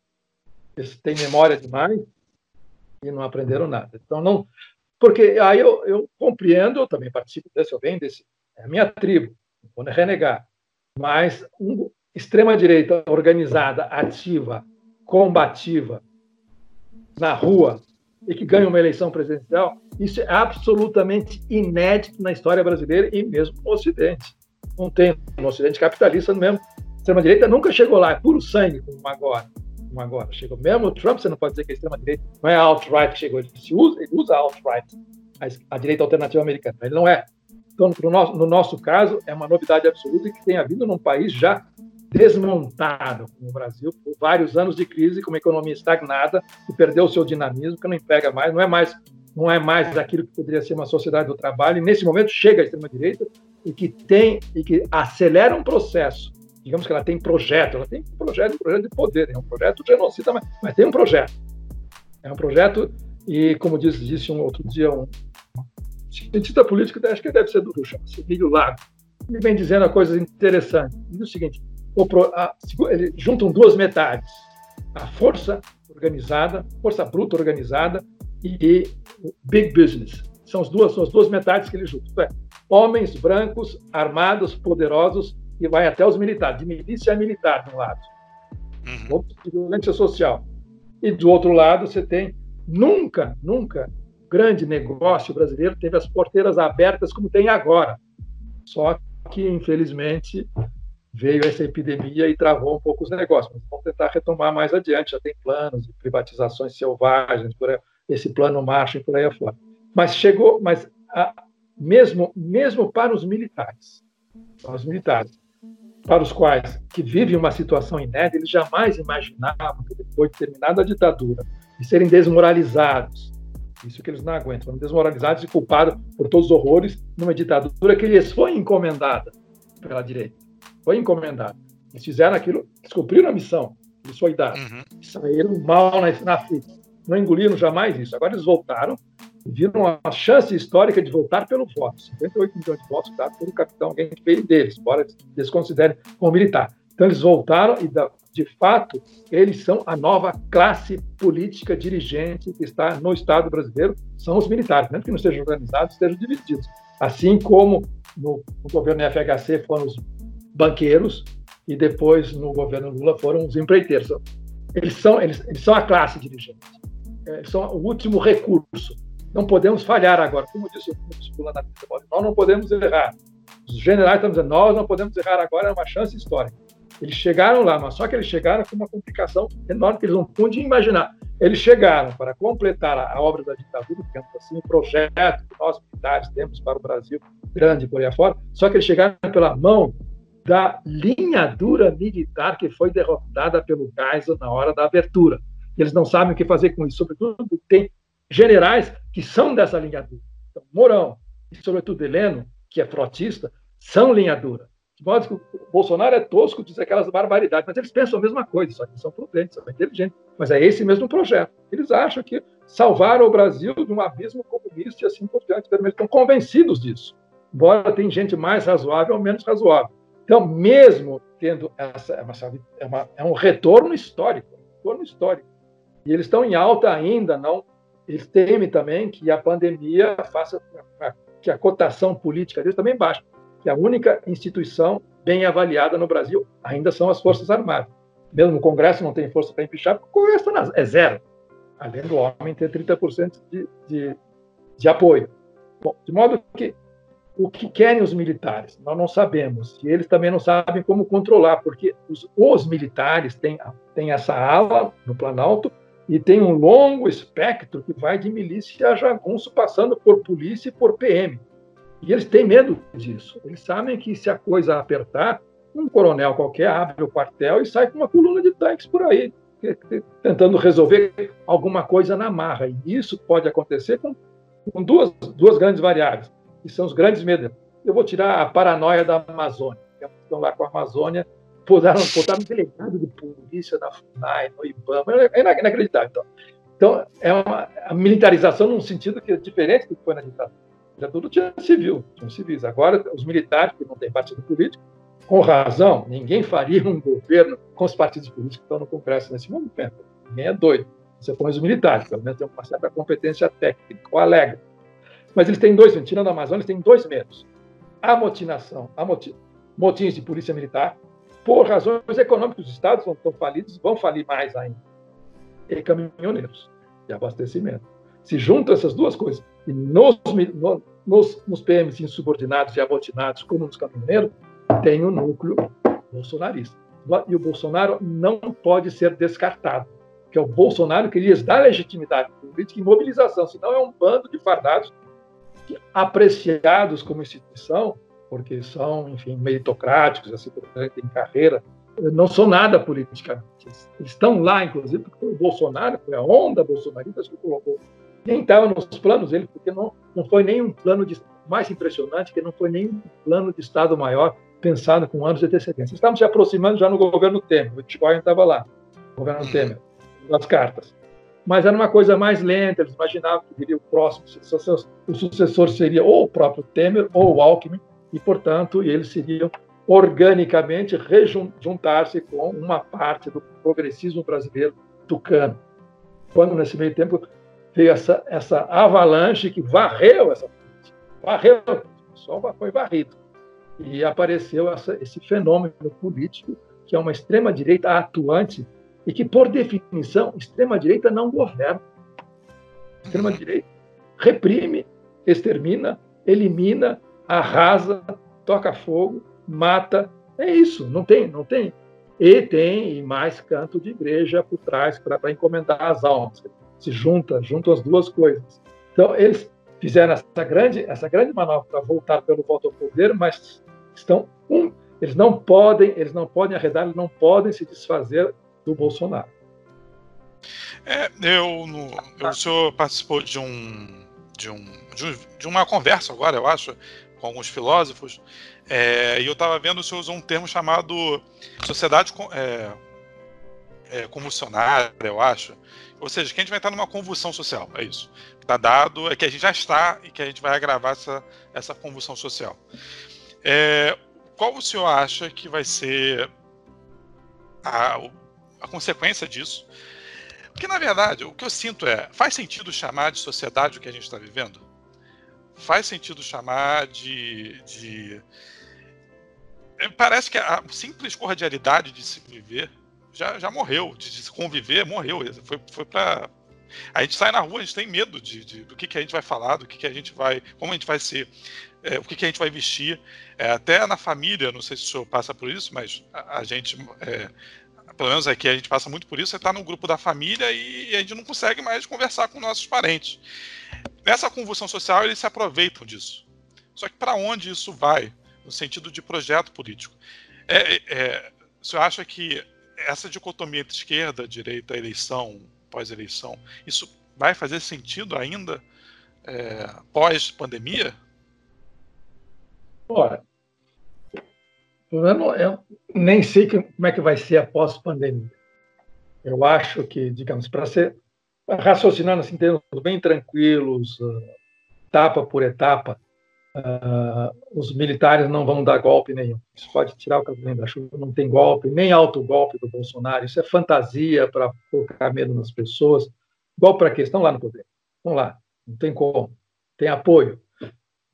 Eles têm memória demais e não aprenderam nada. Então, não. Porque aí eu, eu compreendo, eu também participo desse, eu venho desse. É a minha tribo vou renegar, mas uma extrema-direita organizada, ativa, combativa, na rua, e que ganha uma eleição presidencial, isso é absolutamente inédito na história brasileira e mesmo no Ocidente. Não tem no Ocidente capitalista mesmo. A extrema-direita nunca chegou lá, é puro sangue, como agora. Como agora. Chegou mesmo o Trump, você não pode dizer que a extrema-direita não é alt-right que chegou, ele, usa, ele usa alt-right, a, a direita alternativa americana. Ele não é. Então, no, no nosso caso, é uma novidade absoluta que tem havido num país já desmontado, como o Brasil, por vários anos de crise, com uma economia estagnada, que perdeu o seu dinamismo, que não emprega mais, não é mais não é mais aquilo que poderia ser uma sociedade do trabalho. E nesse momento chega a extrema direita e que tem e que acelera um processo. Digamos que ela tem projeto, ela tem um projeto, um projeto de poder, é um projeto genocida, mas, mas tem um projeto. É um projeto e como disse, disse um outro dia um, cientista político, acho que deve ser do Rio, Lago. Ele vem dizendo a coisa interessante. Diz o seguinte: a, ele juntam duas metades, a força organizada, força bruta organizada e o big business. São as duas, são as duas metades que ele junta. É, homens brancos, armados, poderosos, e vai até os militares, de milícia a militar, de um lado. Uhum. De violência social. E do outro lado, você tem nunca, nunca grande negócio brasileiro teve as porteiras abertas como tem agora. Só que, infelizmente, veio essa epidemia e travou um pouco os negócios. Vamos tentar retomar mais adiante. Já tem planos de privatizações selvagens, por esse plano marcha e por aí afora. Mas chegou, mas a, mesmo, mesmo para os militares, para os militares, para os quais que vivem uma situação inédita, eles jamais imaginavam que depois de terminada a ditadura, de serem desmoralizados, isso que eles não aguentam. Foram desmoralizados e culpados por todos os horrores numa ditadura que lhes foi encomendada pela direita. Foi encomendada. Eles fizeram aquilo, descobriram a missão lhes foi dada. Uhum. Saíram mal na, na frente. Não engoliram jamais isso. Agora eles voltaram e viram a chance histórica de voltar pelo voto. 58 milhões de votos dados pelo capitão, alguém que veio deles, embora eles considerem como militar. Então eles voltaram e de fato, eles são a nova classe política dirigente que está no Estado brasileiro, são os militares, mesmo que não estejam organizados, estejam divididos. Assim como no, no governo FHC foram os banqueiros e depois no governo Lula foram os empreiteiros. Eles são, eles, eles são a classe dirigente. É, eles são o último recurso. Não podemos falhar agora. Como disse o Fulano nós não podemos errar. Os generais estão dizendo, nós não podemos errar agora, é uma chance histórica. Eles chegaram lá, mas só que eles chegaram com uma complicação enorme que eles não podiam imaginar. Eles chegaram para completar a, obra da ditadura, digamos assim, o projeto que nós militares temos para o Brasil, grande por aí afora, só que eles chegaram pela mão da linha dura militar que foi derrotada pelo Geisel na hora da abertura. Eles não sabem o que fazer com isso, sobretudo tem generais que são dessa linha dura. Então, Mourão e, sobretudo, Heleno, que é frotista, são linha dura. De modo que o Bolsonaro é tosco, diz aquelas barbaridades, mas eles pensam a mesma coisa, só que são prudentes, são inteligentes. Mas é esse mesmo projeto. Eles acham que salvaram o Brasil de um abismo comunista e assim por diante. Eles estão convencidos disso. Embora tem gente mais razoável ou menos razoável. Então, mesmo tendo essa, é, é, uma, é um retorno histórico, um retorno histórico. E eles estão em alta ainda, não. Eles temem também que a pandemia faça que a cotação política deles também baixe que a única instituição bem avaliada no Brasil ainda são as Forças Armadas. Mesmo o Congresso não tem força para empichar, porque o Congresso é zero, além do homem ter 30% de, de, de apoio. Bom, de modo que o que querem os militares? Nós não sabemos. E eles também não sabem como controlar, porque os, os militares têm, têm essa ala no Planalto e tem um longo espectro que vai de milícia a jagunço, passando por polícia e por PM. E eles têm medo disso. Eles sabem que se a coisa apertar, um coronel qualquer abre o quartel e sai com uma coluna de tanques por aí, tentando resolver alguma coisa na marra. E isso pode acontecer com, com duas, duas grandes variáveis, que são os grandes medos. Eu vou tirar a paranoia da Amazônia. Estão lá com a Amazônia, botaram, botaram um delegado de polícia da FUNAI, no IBAMA, é inacreditável. Então, então é uma militarização num sentido que é diferente do que foi na ditadura já tudo tinha civil, tinha civis. Agora, os militares, que não têm partido político, com razão, ninguém faria um governo com os partidos políticos que estão no Congresso nesse momento. Ninguém é doido. Você põe os militares, pelo menos tem uma certa competência técnica, ou alega. Mas eles têm dois, tirando a Amazônia, eles têm dois medos. A motinação, a moti, motins de polícia militar, por razões econômicas, os estados estão falidos, vão falir mais ainda. E caminhoneiros, de abastecimento. Se juntam essas duas coisas, e nos, nos, nos PMs insubordinados e abotinados, como nos caminhoneiros, tem o um núcleo bolsonarista. E o Bolsonaro não pode ser descartado, porque o Bolsonaro queria dar legitimidade política e mobilização, senão é um bando de fardados que, apreciados como instituição, porque são, enfim, meritocráticos, assim, têm carreira, não são nada politicamente. Estão lá, inclusive, porque o Bolsonaro, foi a onda bolsonarista que colocou nem estava nos planos dele, porque não, não foi nenhum plano de mais impressionante, que não foi nenhum plano de Estado maior pensado com anos de antecedência. Estamos se aproximando já no governo Temer, o Bitcoin estava lá, governo. Temer, nas cartas. Mas era uma coisa mais lenta, eles imaginavam que viria o próximo, o sucessor seria ou o próprio Temer ou o Alckmin, e, portanto, eles seriam organicamente rejuntar-se com uma parte do progressismo brasileiro tucano. Quando, nesse meio tempo, veio essa, essa avalanche que varreu essa varreu, só foi varrido. E apareceu essa, esse fenômeno político, que é uma extrema-direita atuante, e que, por definição, extrema-direita não governa. Extrema-direita reprime, extermina, elimina, arrasa, toca fogo, mata. É isso, não tem, não tem. E tem mais canto de igreja por trás para encomendar as almas se junta, juntam as duas coisas. Então, eles fizeram essa grande, essa grande manobra para voltar pelo voto ao poder, mas estão um, eles não podem, eles não podem arredar, eles não podem se desfazer do Bolsonaro. É, eu, no, o senhor participou de um, de um, de uma conversa agora, eu acho, com alguns filósofos, é, e eu estava vendo o senhor usou um termo chamado sociedade é, é, convulsionária, eu acho, ou seja, que a gente vai estar numa convulsão social. É isso. Está dado, é que a gente já está e que a gente vai agravar essa, essa convulsão social. É, qual o senhor acha que vai ser a, a consequência disso? Porque, na verdade, o que eu sinto é: faz sentido chamar de sociedade o que a gente está vivendo? Faz sentido chamar de. de... É, parece que a simples cordialidade de se viver já, já morreu, de, de conviver, morreu. Foi, foi para a gente sai na rua, a gente tem medo de, de, do que, que a gente vai falar, do que, que a gente vai. como a gente vai ser é, o que, que, a gente vai vestir. É, até na família, não sei se o senhor passa por isso, mas a, a gente, é, pelo menos aqui a gente passa muito por isso, você está no grupo da família e, a gente não consegue mais conversar com nossos parentes. Nessa convulsão social, eles se aproveitam disso. Só que para onde isso vai, no sentido de projeto político? É, é, o senhor acha que essa dicotomia entre esquerda, direita, eleição, pós-eleição, isso vai fazer sentido ainda é, pós-pandemia? Ora, eu nem sei que, como é que vai ser após pandemia. Eu acho que, digamos, para ser raciocinando assim, termos bem tranquilos, uh, etapa por etapa, uh, os militares não vão dar golpe nenhum. Isso pode tirar o cabelo da chuva, não tem golpe, nem alto golpe do Bolsonaro. Isso é fantasia para colocar medo nas pessoas. Golpe para quê? Estão lá no poder. Estão lá. Não tem como. Tem apoio.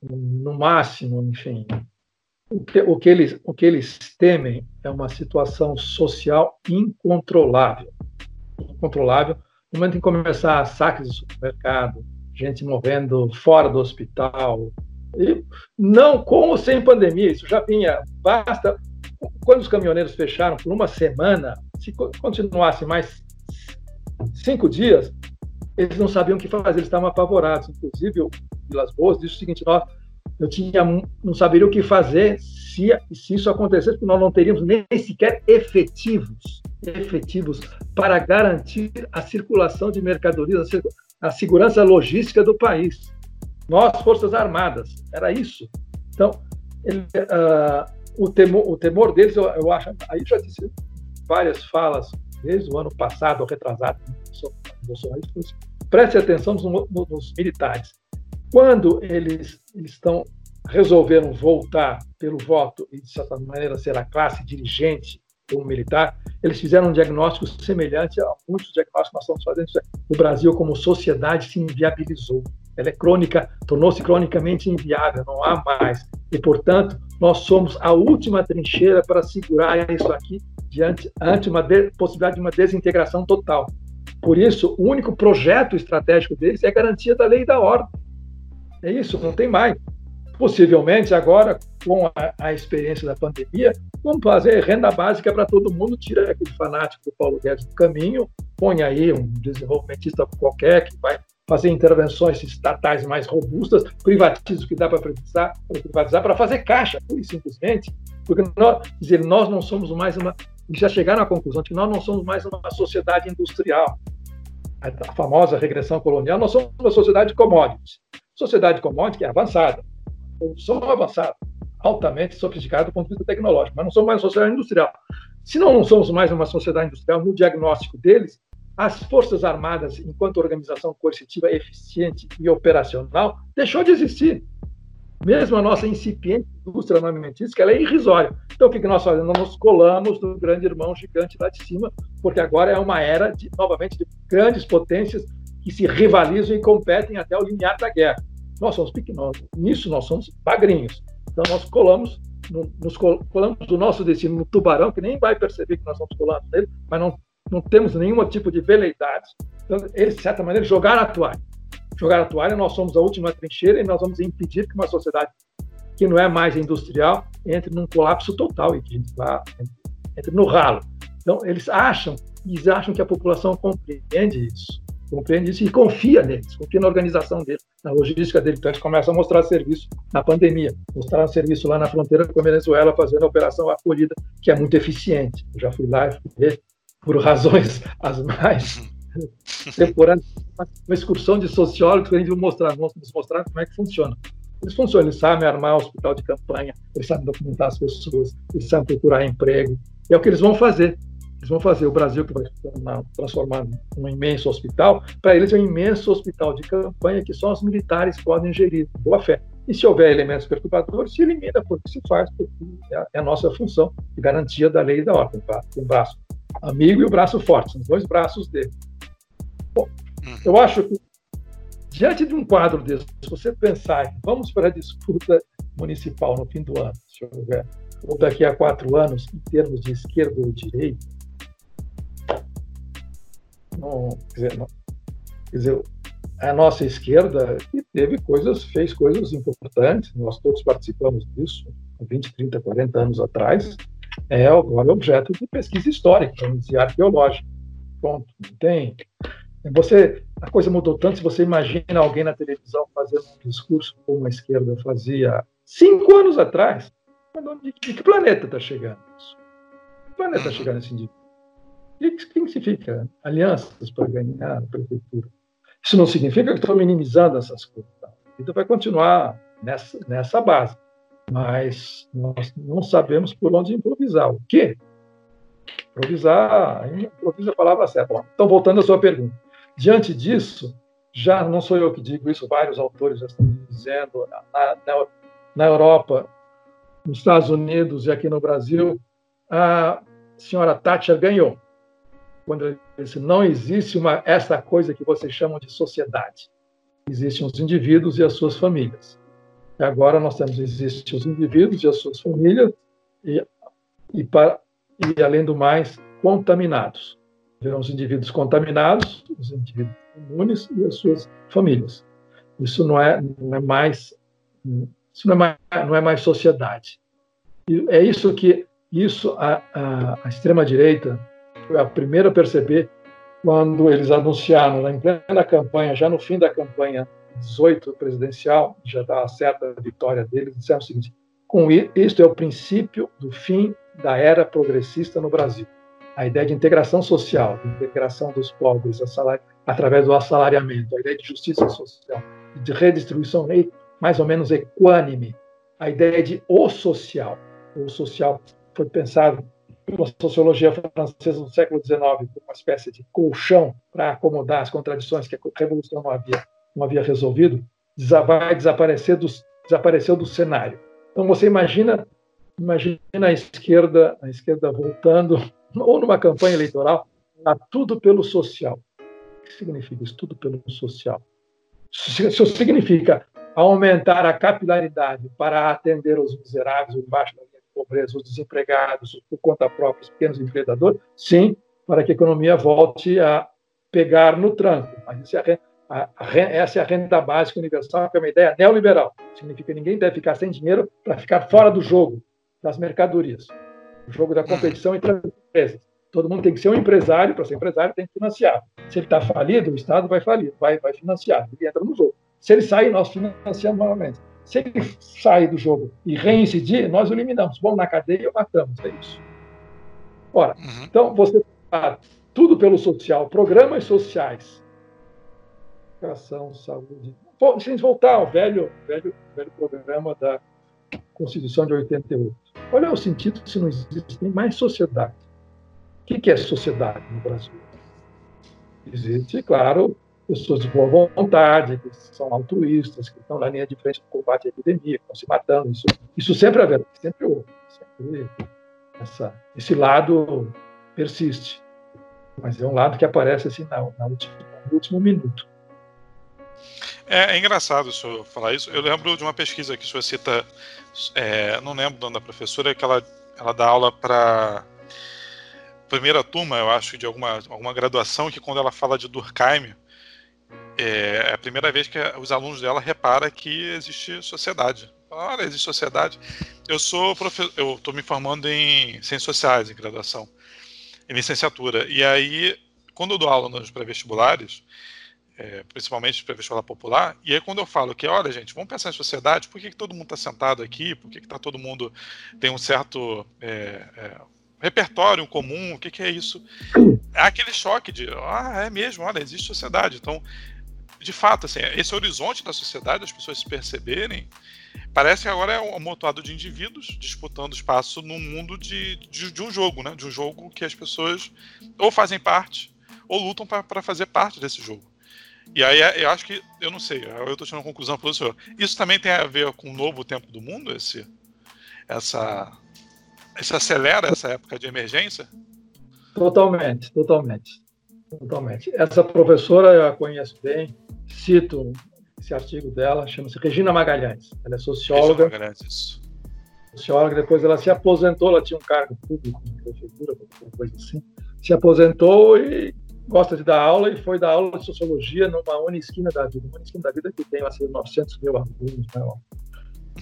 No máximo, enfim, o que, o que, eles, o que eles temem é uma situação social incontrolável. Incontrolável. No momento em começar saques de supermercado, gente movendo fora do hospital, e não com ou sem pandemia, isso já vinha. Basta. Quando os caminhoneiros fecharam por uma semana, se continuasse mais cinco dias, eles não sabiam o que fazer, eles estavam apavorados. Inclusive, o Vilas Boas disse o seguinte: nós, eu tinha, não saberia o que fazer se, se isso acontecesse, porque nós não teríamos nem sequer efetivos, efetivos para garantir a circulação de mercadorias, a segurança logística do país. Nós, Forças Armadas, era isso. Então, ele, uh, o, temor, o temor deles, eu, eu acho, aí já disse várias falas, desde o ano passado, retrasado, Bolsonaro, preste atenção nos, nos militares. Quando eles, estão resolveram voltar pelo voto e, de certa maneira, ser a classe dirigente como militar, eles fizeram um diagnóstico semelhante a muitos diagnósticos que nós estamos fazendo. O Brasil, como sociedade, se inviabilizou. Ela é crônica, tornou-se cronicamente inviável, não há mais. E, portanto, nós somos a última trincheira para segurar isso aqui diante ante uma de, possibilidade de uma desintegração total. Por isso, o único projeto estratégico deles é a garantia da lei e da ordem. É isso, não tem mais. Possivelmente, agora, com a, a experiência da pandemia, vamos fazer renda básica para todo mundo, tira aquele fanático do Paulo Guedes do caminho, põe aí um desenvolvimentista qualquer que vai fazer intervenções estatais mais robustas, privatiza o que dá para privatizar, para fazer caixa, pura e simplesmente, porque nós, dizer, nós não somos mais uma, já chegaram à conclusão que nós não somos mais uma sociedade industrial, a famosa regressão colonial, nós somos uma sociedade de commodities. Sociedade de commodities que é avançada, somos avançada, altamente sofisticada do ponto de vista tecnológico, mas não somos mais uma sociedade industrial. Se não, não somos mais uma sociedade industrial, no diagnóstico deles, as Forças Armadas, enquanto organização coercitiva eficiente e operacional, deixou de existir. Mesmo a nossa incipiente indústria armamentística, ela é irrisória. Então, o que nós fazemos? Nós nos colamos no grande irmão gigante lá de cima, porque agora é uma era, de, novamente, de grandes potências que se rivalizam e competem até o limiar da guerra. Nós somos pequenos, nisso nós somos bagrinhos. Então, nós colamos, nos colamos do nosso destino no tubarão, que nem vai perceber que nós estamos colando nele, mas não, não temos nenhum tipo de veleidade. Então, eles, de certa maneira, jogaram a toalha. Jogaram a toalha, nós somos a última trincheira e nós vamos impedir que uma sociedade que não é mais industrial entre num colapso total e que vá, entre no ralo. Então, eles acham, eles acham que a população compreende isso compreende isso e confia neles, confia na organização deles, na logística deles. Então, eles começam a mostrar serviço na pandemia, mostrar serviço lá na fronteira com a Venezuela, fazendo a operação acolhida, que é muito eficiente. Eu já fui lá e fui por razões as mais temporárias, uma excursão de sociólogos para a gente mostrar, nos mostrar como é que funciona. Eles funcionam, eles sabem armar o hospital de campanha, eles sabem documentar as pessoas, eles sabem procurar emprego. É o que eles vão fazer. Eles vão fazer o Brasil, que vai transformar num imenso hospital, para eles é um imenso hospital de campanha que só os militares podem gerir, boa fé. E se houver elementos perturbadores, se elimina, porque se faz, porque é, é a nossa função de garantia da lei e da ordem. Tá? O braço amigo e o braço forte, são os dois braços dele. Bom, uhum. eu acho que, diante de um quadro desse, se você pensar, vamos para a disputa municipal no fim do ano, se houver, ou daqui a quatro anos, em termos de esquerda ou direita, não, quer dizer, não, quer dizer, a nossa esquerda teve coisas, fez coisas importantes, nós todos participamos disso, 20, 30, 40 anos atrás, é agora objeto de pesquisa histórica, vamos dizer, arqueológica. Pronto, tem. Você, a coisa mudou tanto, se você imagina alguém na televisão fazendo um discurso como a esquerda fazia cinco anos atrás, de que planeta está chegando isso? Que planeta está chegando esse indivíduo? O que significa alianças para ganhar a prefeitura? Isso não significa que estou minimizando essas coisas. Tá? Então vai continuar nessa, nessa base. Mas nós não sabemos por onde improvisar. O quê? Improvisar, improvisa a palavra certa. Então, voltando à sua pergunta. Diante disso, já não sou eu que digo isso, vários autores já estão dizendo, na, na, na Europa, nos Estados Unidos e aqui no Brasil, a senhora Thatcher ganhou quando ele disse não existe uma essa coisa que vocês chamam de sociedade. Existem os indivíduos e as suas famílias. E agora nós temos existem os indivíduos e as suas famílias e, e, para, e além do mais contaminados. Verão os indivíduos contaminados, os indivíduos imunes e as suas famílias. Isso não é, não é mais isso não é mais, não é mais sociedade. E é isso que isso a, a, a extrema direita foi a primeira a perceber quando eles anunciaram na plena campanha, já no fim da campanha 18 presidencial, já estava certa vitória deles, disseram o seguinte: com isto é o princípio do fim da era progressista no Brasil. A ideia de integração social, de integração dos pobres através do assalariamento, a ideia de justiça social, de redistribuição mais ou menos equânime, a ideia de o social. O social foi pensado pela sociologia francesa no século XIX uma espécie de colchão para acomodar as contradições que a revolução não havia, não havia resolvido, vai desaparecer do, desapareceu do cenário. Então você imagina, imagina a esquerda, a esquerda voltando ou numa campanha eleitoral, a tudo pelo social. O que significa isso? Tudo pelo social. Isso significa aumentar a capilaridade para atender os miseráveis, os baixos pobreza, os desempregados, por conta própria, os pequenos empreendedores, sim, para que a economia volte a pegar no tranco. Mas é a, a, essa é a renda básica universal, que é uma ideia neoliberal. Significa que ninguém deve ficar sem dinheiro para ficar fora do jogo das mercadorias, o jogo da competição entre as empresas. Todo mundo tem que ser um empresário, para ser empresário tem que financiar. Se ele está falido, o Estado vai falir, vai, vai financiar, ele entra no jogo. Se ele sair, nós financiamos novamente. Se ele sair do jogo e reincidir, nós o eliminamos. Bom, na cadeia, matamos. É isso. Ora, uhum. então você faz tudo pelo social, programas sociais, educação, saúde. Se a gente voltar ao velho, velho, velho programa da Constituição de 88, qual é o sentido se não existe mais sociedade? O que é sociedade no Brasil? Existe, claro, pessoas de boa vontade, que são altruístas, que estão na linha de frente do combate à epidemia, que estão se matando. Isso, isso sempre haverá, sempre houve. Sempre essa, esse lado persiste. Mas é um lado que aparece assim na, na última, no último minuto. É, é, engraçado o senhor falar isso. Eu lembro de uma pesquisa que o senhor cita, é, não lembro nome da professora, que ela, ela dá aula para primeira turma, eu acho, de alguma, alguma graduação, que quando ela fala de Durkheim, é, é a primeira vez que os alunos dela reparam que existe sociedade. Olha, existe sociedade. Eu sou eu estou me formando em ciências sociais em graduação, em licenciatura. E aí, quando eu dou aula nos pré-vestibulares, é, principalmente pré-vestibular popular, e aí quando eu falo que, olha, gente, vamos pensar em sociedade, por que, que todo mundo está sentado aqui? Por que, que tá todo mundo tem um certo é, é, repertório comum? O que, que é isso? É aquele choque de, ah, é mesmo, olha, existe sociedade. Então, de fato, assim, esse horizonte da sociedade, as pessoas se perceberem, parece que agora é um amontoado de indivíduos disputando espaço num mundo de, de, de, um jogo, né? De um jogo que as pessoas ou fazem parte ou lutam para fazer parte desse jogo. E aí eu acho que, eu não sei, eu estou tirando uma conclusão para o senhor. Isso também tem a ver com o novo tempo do mundo, esse, essa, isso acelera essa época de emergência? Totalmente, totalmente. Totalmente. Essa professora eu a conheço bem, cito esse artigo dela, chama-se Regina Magalhães. Ela é socióloga. Magalhães, isso. Socióloga, depois ela se aposentou, ela tinha um cargo público na prefeitura, alguma coisa assim. Se aposentou e gosta de dar aula e foi dar aula de sociologia numa Unisquina da Vida. Uma Unisquina da Vida que tem assim, 900 mil alunos. Né?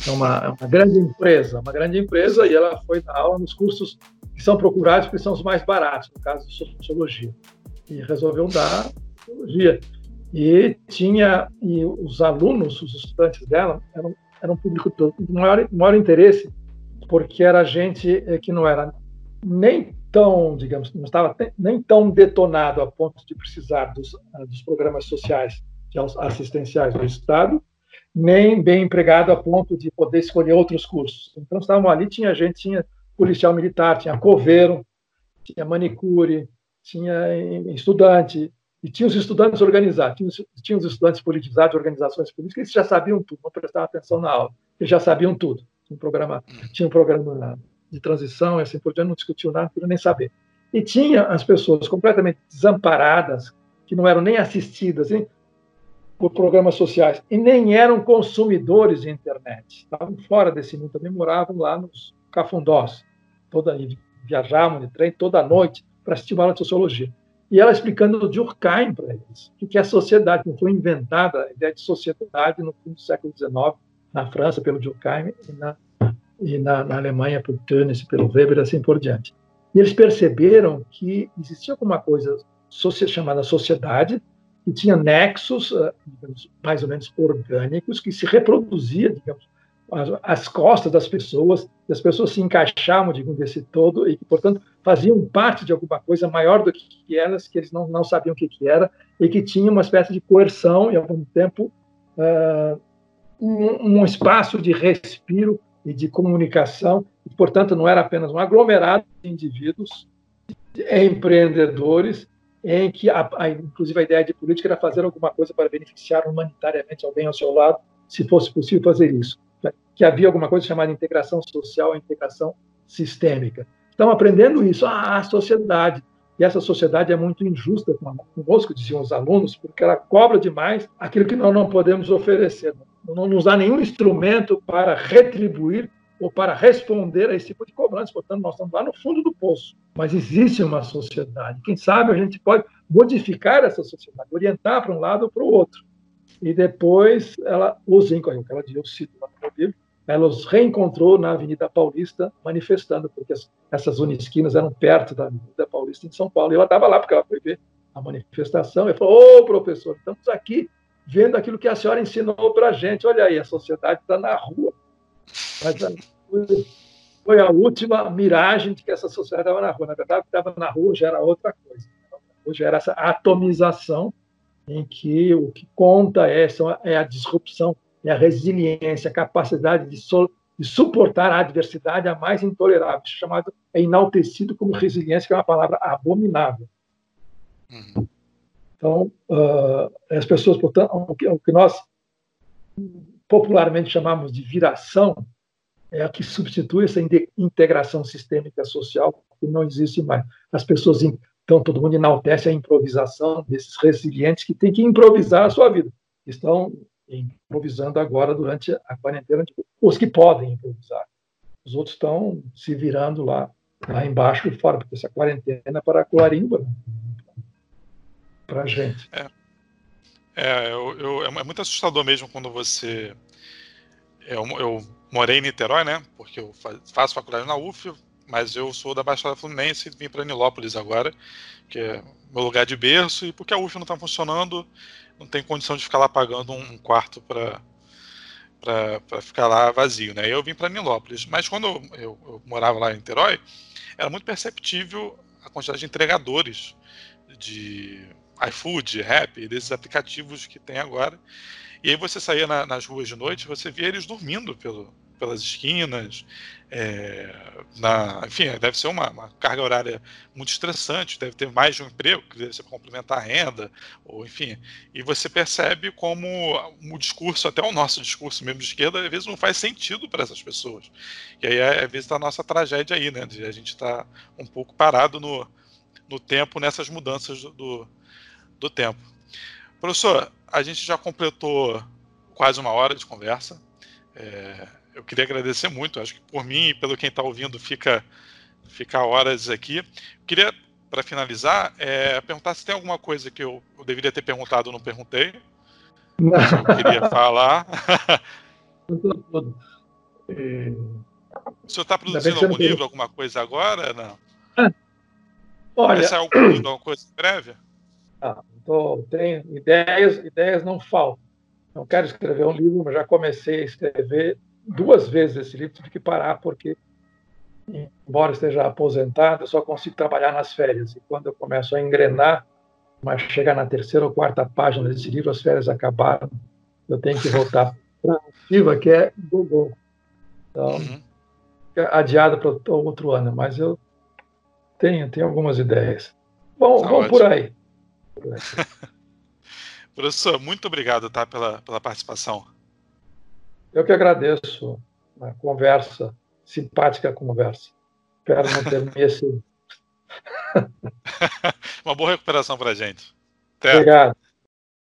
É uma, é uma grande empresa, uma grande empresa, e ela foi dar aula nos cursos que são procurados, porque são os mais baratos, no caso de sociologia. E resolveu dar sociologia. E tinha, e os alunos, os estudantes dela, eram, eram público de maior, maior interesse, porque era gente eh, que não era nem tão, digamos, não estava nem tão detonado a ponto de precisar dos, ah, dos programas sociais assistenciais do Estado, nem bem empregado a ponto de poder escolher outros cursos. Então, estavam ali, tinha gente, tinha policial militar, tinha coveiro, tinha manicure, tinha estudante, e tinha os estudantes organizados, tinha tinha os estudantes politizados organizações políticas, eles já sabiam tudo, não prestavam atenção na aula, eles já sabiam tudo. Tinha um programa, tinha um programa de transição assim por diante, não discutiu nada, não nem saber. E tinha as pessoas completamente desamparadas, que não eram nem assistidas hein, por programas sociais e nem eram consumidores de internet. Estavam fora desse mundo, também moravam lá nos cafundós. Toda, viajavam de trem toda noite para aula de sociologia. E ela explicando o Durkheim para eles, o que é a sociedade, que foi inventada a ideia de sociedade no fim do século XIX, na França, pelo Durkheim, e na e na, na Alemanha pelo Tönnies, pelo Weber, assim por diante. E eles perceberam que existia alguma coisa chamada sociedade, que tinha nexos, ah, digamos, mais ou menos orgânicos, que se reproduzia, digamos, às costas das pessoas, as pessoas se encaixavam, digamos, desse todo, e que, portanto, faziam parte de alguma coisa maior do que elas, que eles não, não sabiam o que, que era, e que tinha uma espécie de coerção e, ao mesmo tempo, uh, um, um espaço de respiro e de comunicação, e, portanto, não era apenas um aglomerado de indivíduos empreendedores em que, a, a, inclusive, a ideia de política era fazer alguma coisa para beneficiar humanitariamente alguém ao seu lado, se fosse possível fazer isso. Que havia alguma coisa chamada integração social, integração sistêmica. Estão aprendendo isso. Ah, a sociedade. E essa sociedade é muito injusta conosco, diziam os alunos, porque ela cobra demais aquilo que nós não podemos oferecer não nos dá nenhum instrumento para retribuir ou para responder a esse tipo de cobrança. Portanto, nós estamos lá no fundo do poço. Mas existe uma sociedade. Quem sabe a gente pode modificar essa sociedade, orientar para um lado ou para o outro. E depois ela os encontrou, ela dizia, eu cito ela os reencontrou na Avenida Paulista manifestando, porque essas unisquinas eram perto da Avenida Paulista em São Paulo. E ela estava lá porque ela foi ver a manifestação e falou: Ô, professor, estamos aqui vendo aquilo que a senhora ensinou para a gente. Olha aí, a sociedade está na rua. Mas foi a última miragem de que essa sociedade estava na rua. Na verdade, estava na rua já era outra coisa. Hoje era essa atomização em que o que conta é, é a disrupção, a resiliência, a capacidade de, so, de suportar a adversidade a mais intolerável, chamado é enaltecido como resiliência, que é uma palavra abominável. Uhum. Então, uh, as pessoas, portanto, o que, o que, nós popularmente chamamos de viração é a que substitui essa integração sistêmica social que não existe mais. As pessoas, então, todo mundo enaltece a improvisação desses resilientes que têm que improvisar a sua vida. Estão improvisando agora durante a quarentena, os que podem improvisar. Os outros estão se virando lá, lá embaixo e fora, porque essa quarentena é para Colarimba. Né? para a gente. É, é, eu, eu, é muito assustador mesmo quando você. Eu, eu morei em Niterói, né? Porque eu faço faculdade na UF, mas eu sou da Baixada Fluminense e vim para Nilópolis agora, que é meu lugar de berço, e porque a UF não está funcionando, não tem condição de ficar lá pagando um quarto para para ficar lá vazio, né? Eu vim para Nilópolis, mas quando eu, eu, eu, morava lá em Niterói, era muito perceptível a quantidade de entregadores de iFood, Rap, desses aplicativos que tem agora. E aí você saía na, nas ruas de noite, você via eles dormindo pelo, pelas esquinas. É, na, enfim, deve ser uma, uma, carga horária muito estressante, deve ter mais de um emprego, que deve ser para complementar a renda, ou enfim. E você percebe como o discurso, até o nosso discurso mesmo de esquerda, às vezes não faz sentido para essas pessoas. E aí, às vezes, está a nossa tragédia aí, né? De a gente estar tá um pouco parado no, no tempo nessas mudanças do, do do tempo. Professor, a gente já completou quase uma hora de conversa. É, eu queria agradecer muito, acho que por mim e pelo quem está ouvindo fica, fica horas aqui. Eu queria para finalizar, é perguntar se tem alguma coisa que eu, eu deveria ter perguntado ou não perguntei. Não. eu queria falar. E... O senhor está produzindo algum livro, alguma coisa agora? Não. Ah, olha, Vai sair algum livro, alguma coisa em breve? Ah, tô, tenho ideias, ideias não faltam. Não quero escrever um livro, mas já comecei a escrever duas vezes esse livro, tive que parar porque, embora esteja aposentado, eu só consigo trabalhar nas férias. E quando eu começo a engrenar, mas chegar na terceira ou quarta página desse livro, as férias acabaram, eu tenho que voltar para a ativa, que é Google. Então, uhum. adiado para outro ano, mas eu tenho, tenho algumas ideias. Bom, tá vamos por aí. Por aí. Professor, muito obrigado tá, pela, pela participação. Eu que agradeço a conversa, simpática conversa. Espero não ter me Uma boa recuperação para a gente. Até. Obrigado.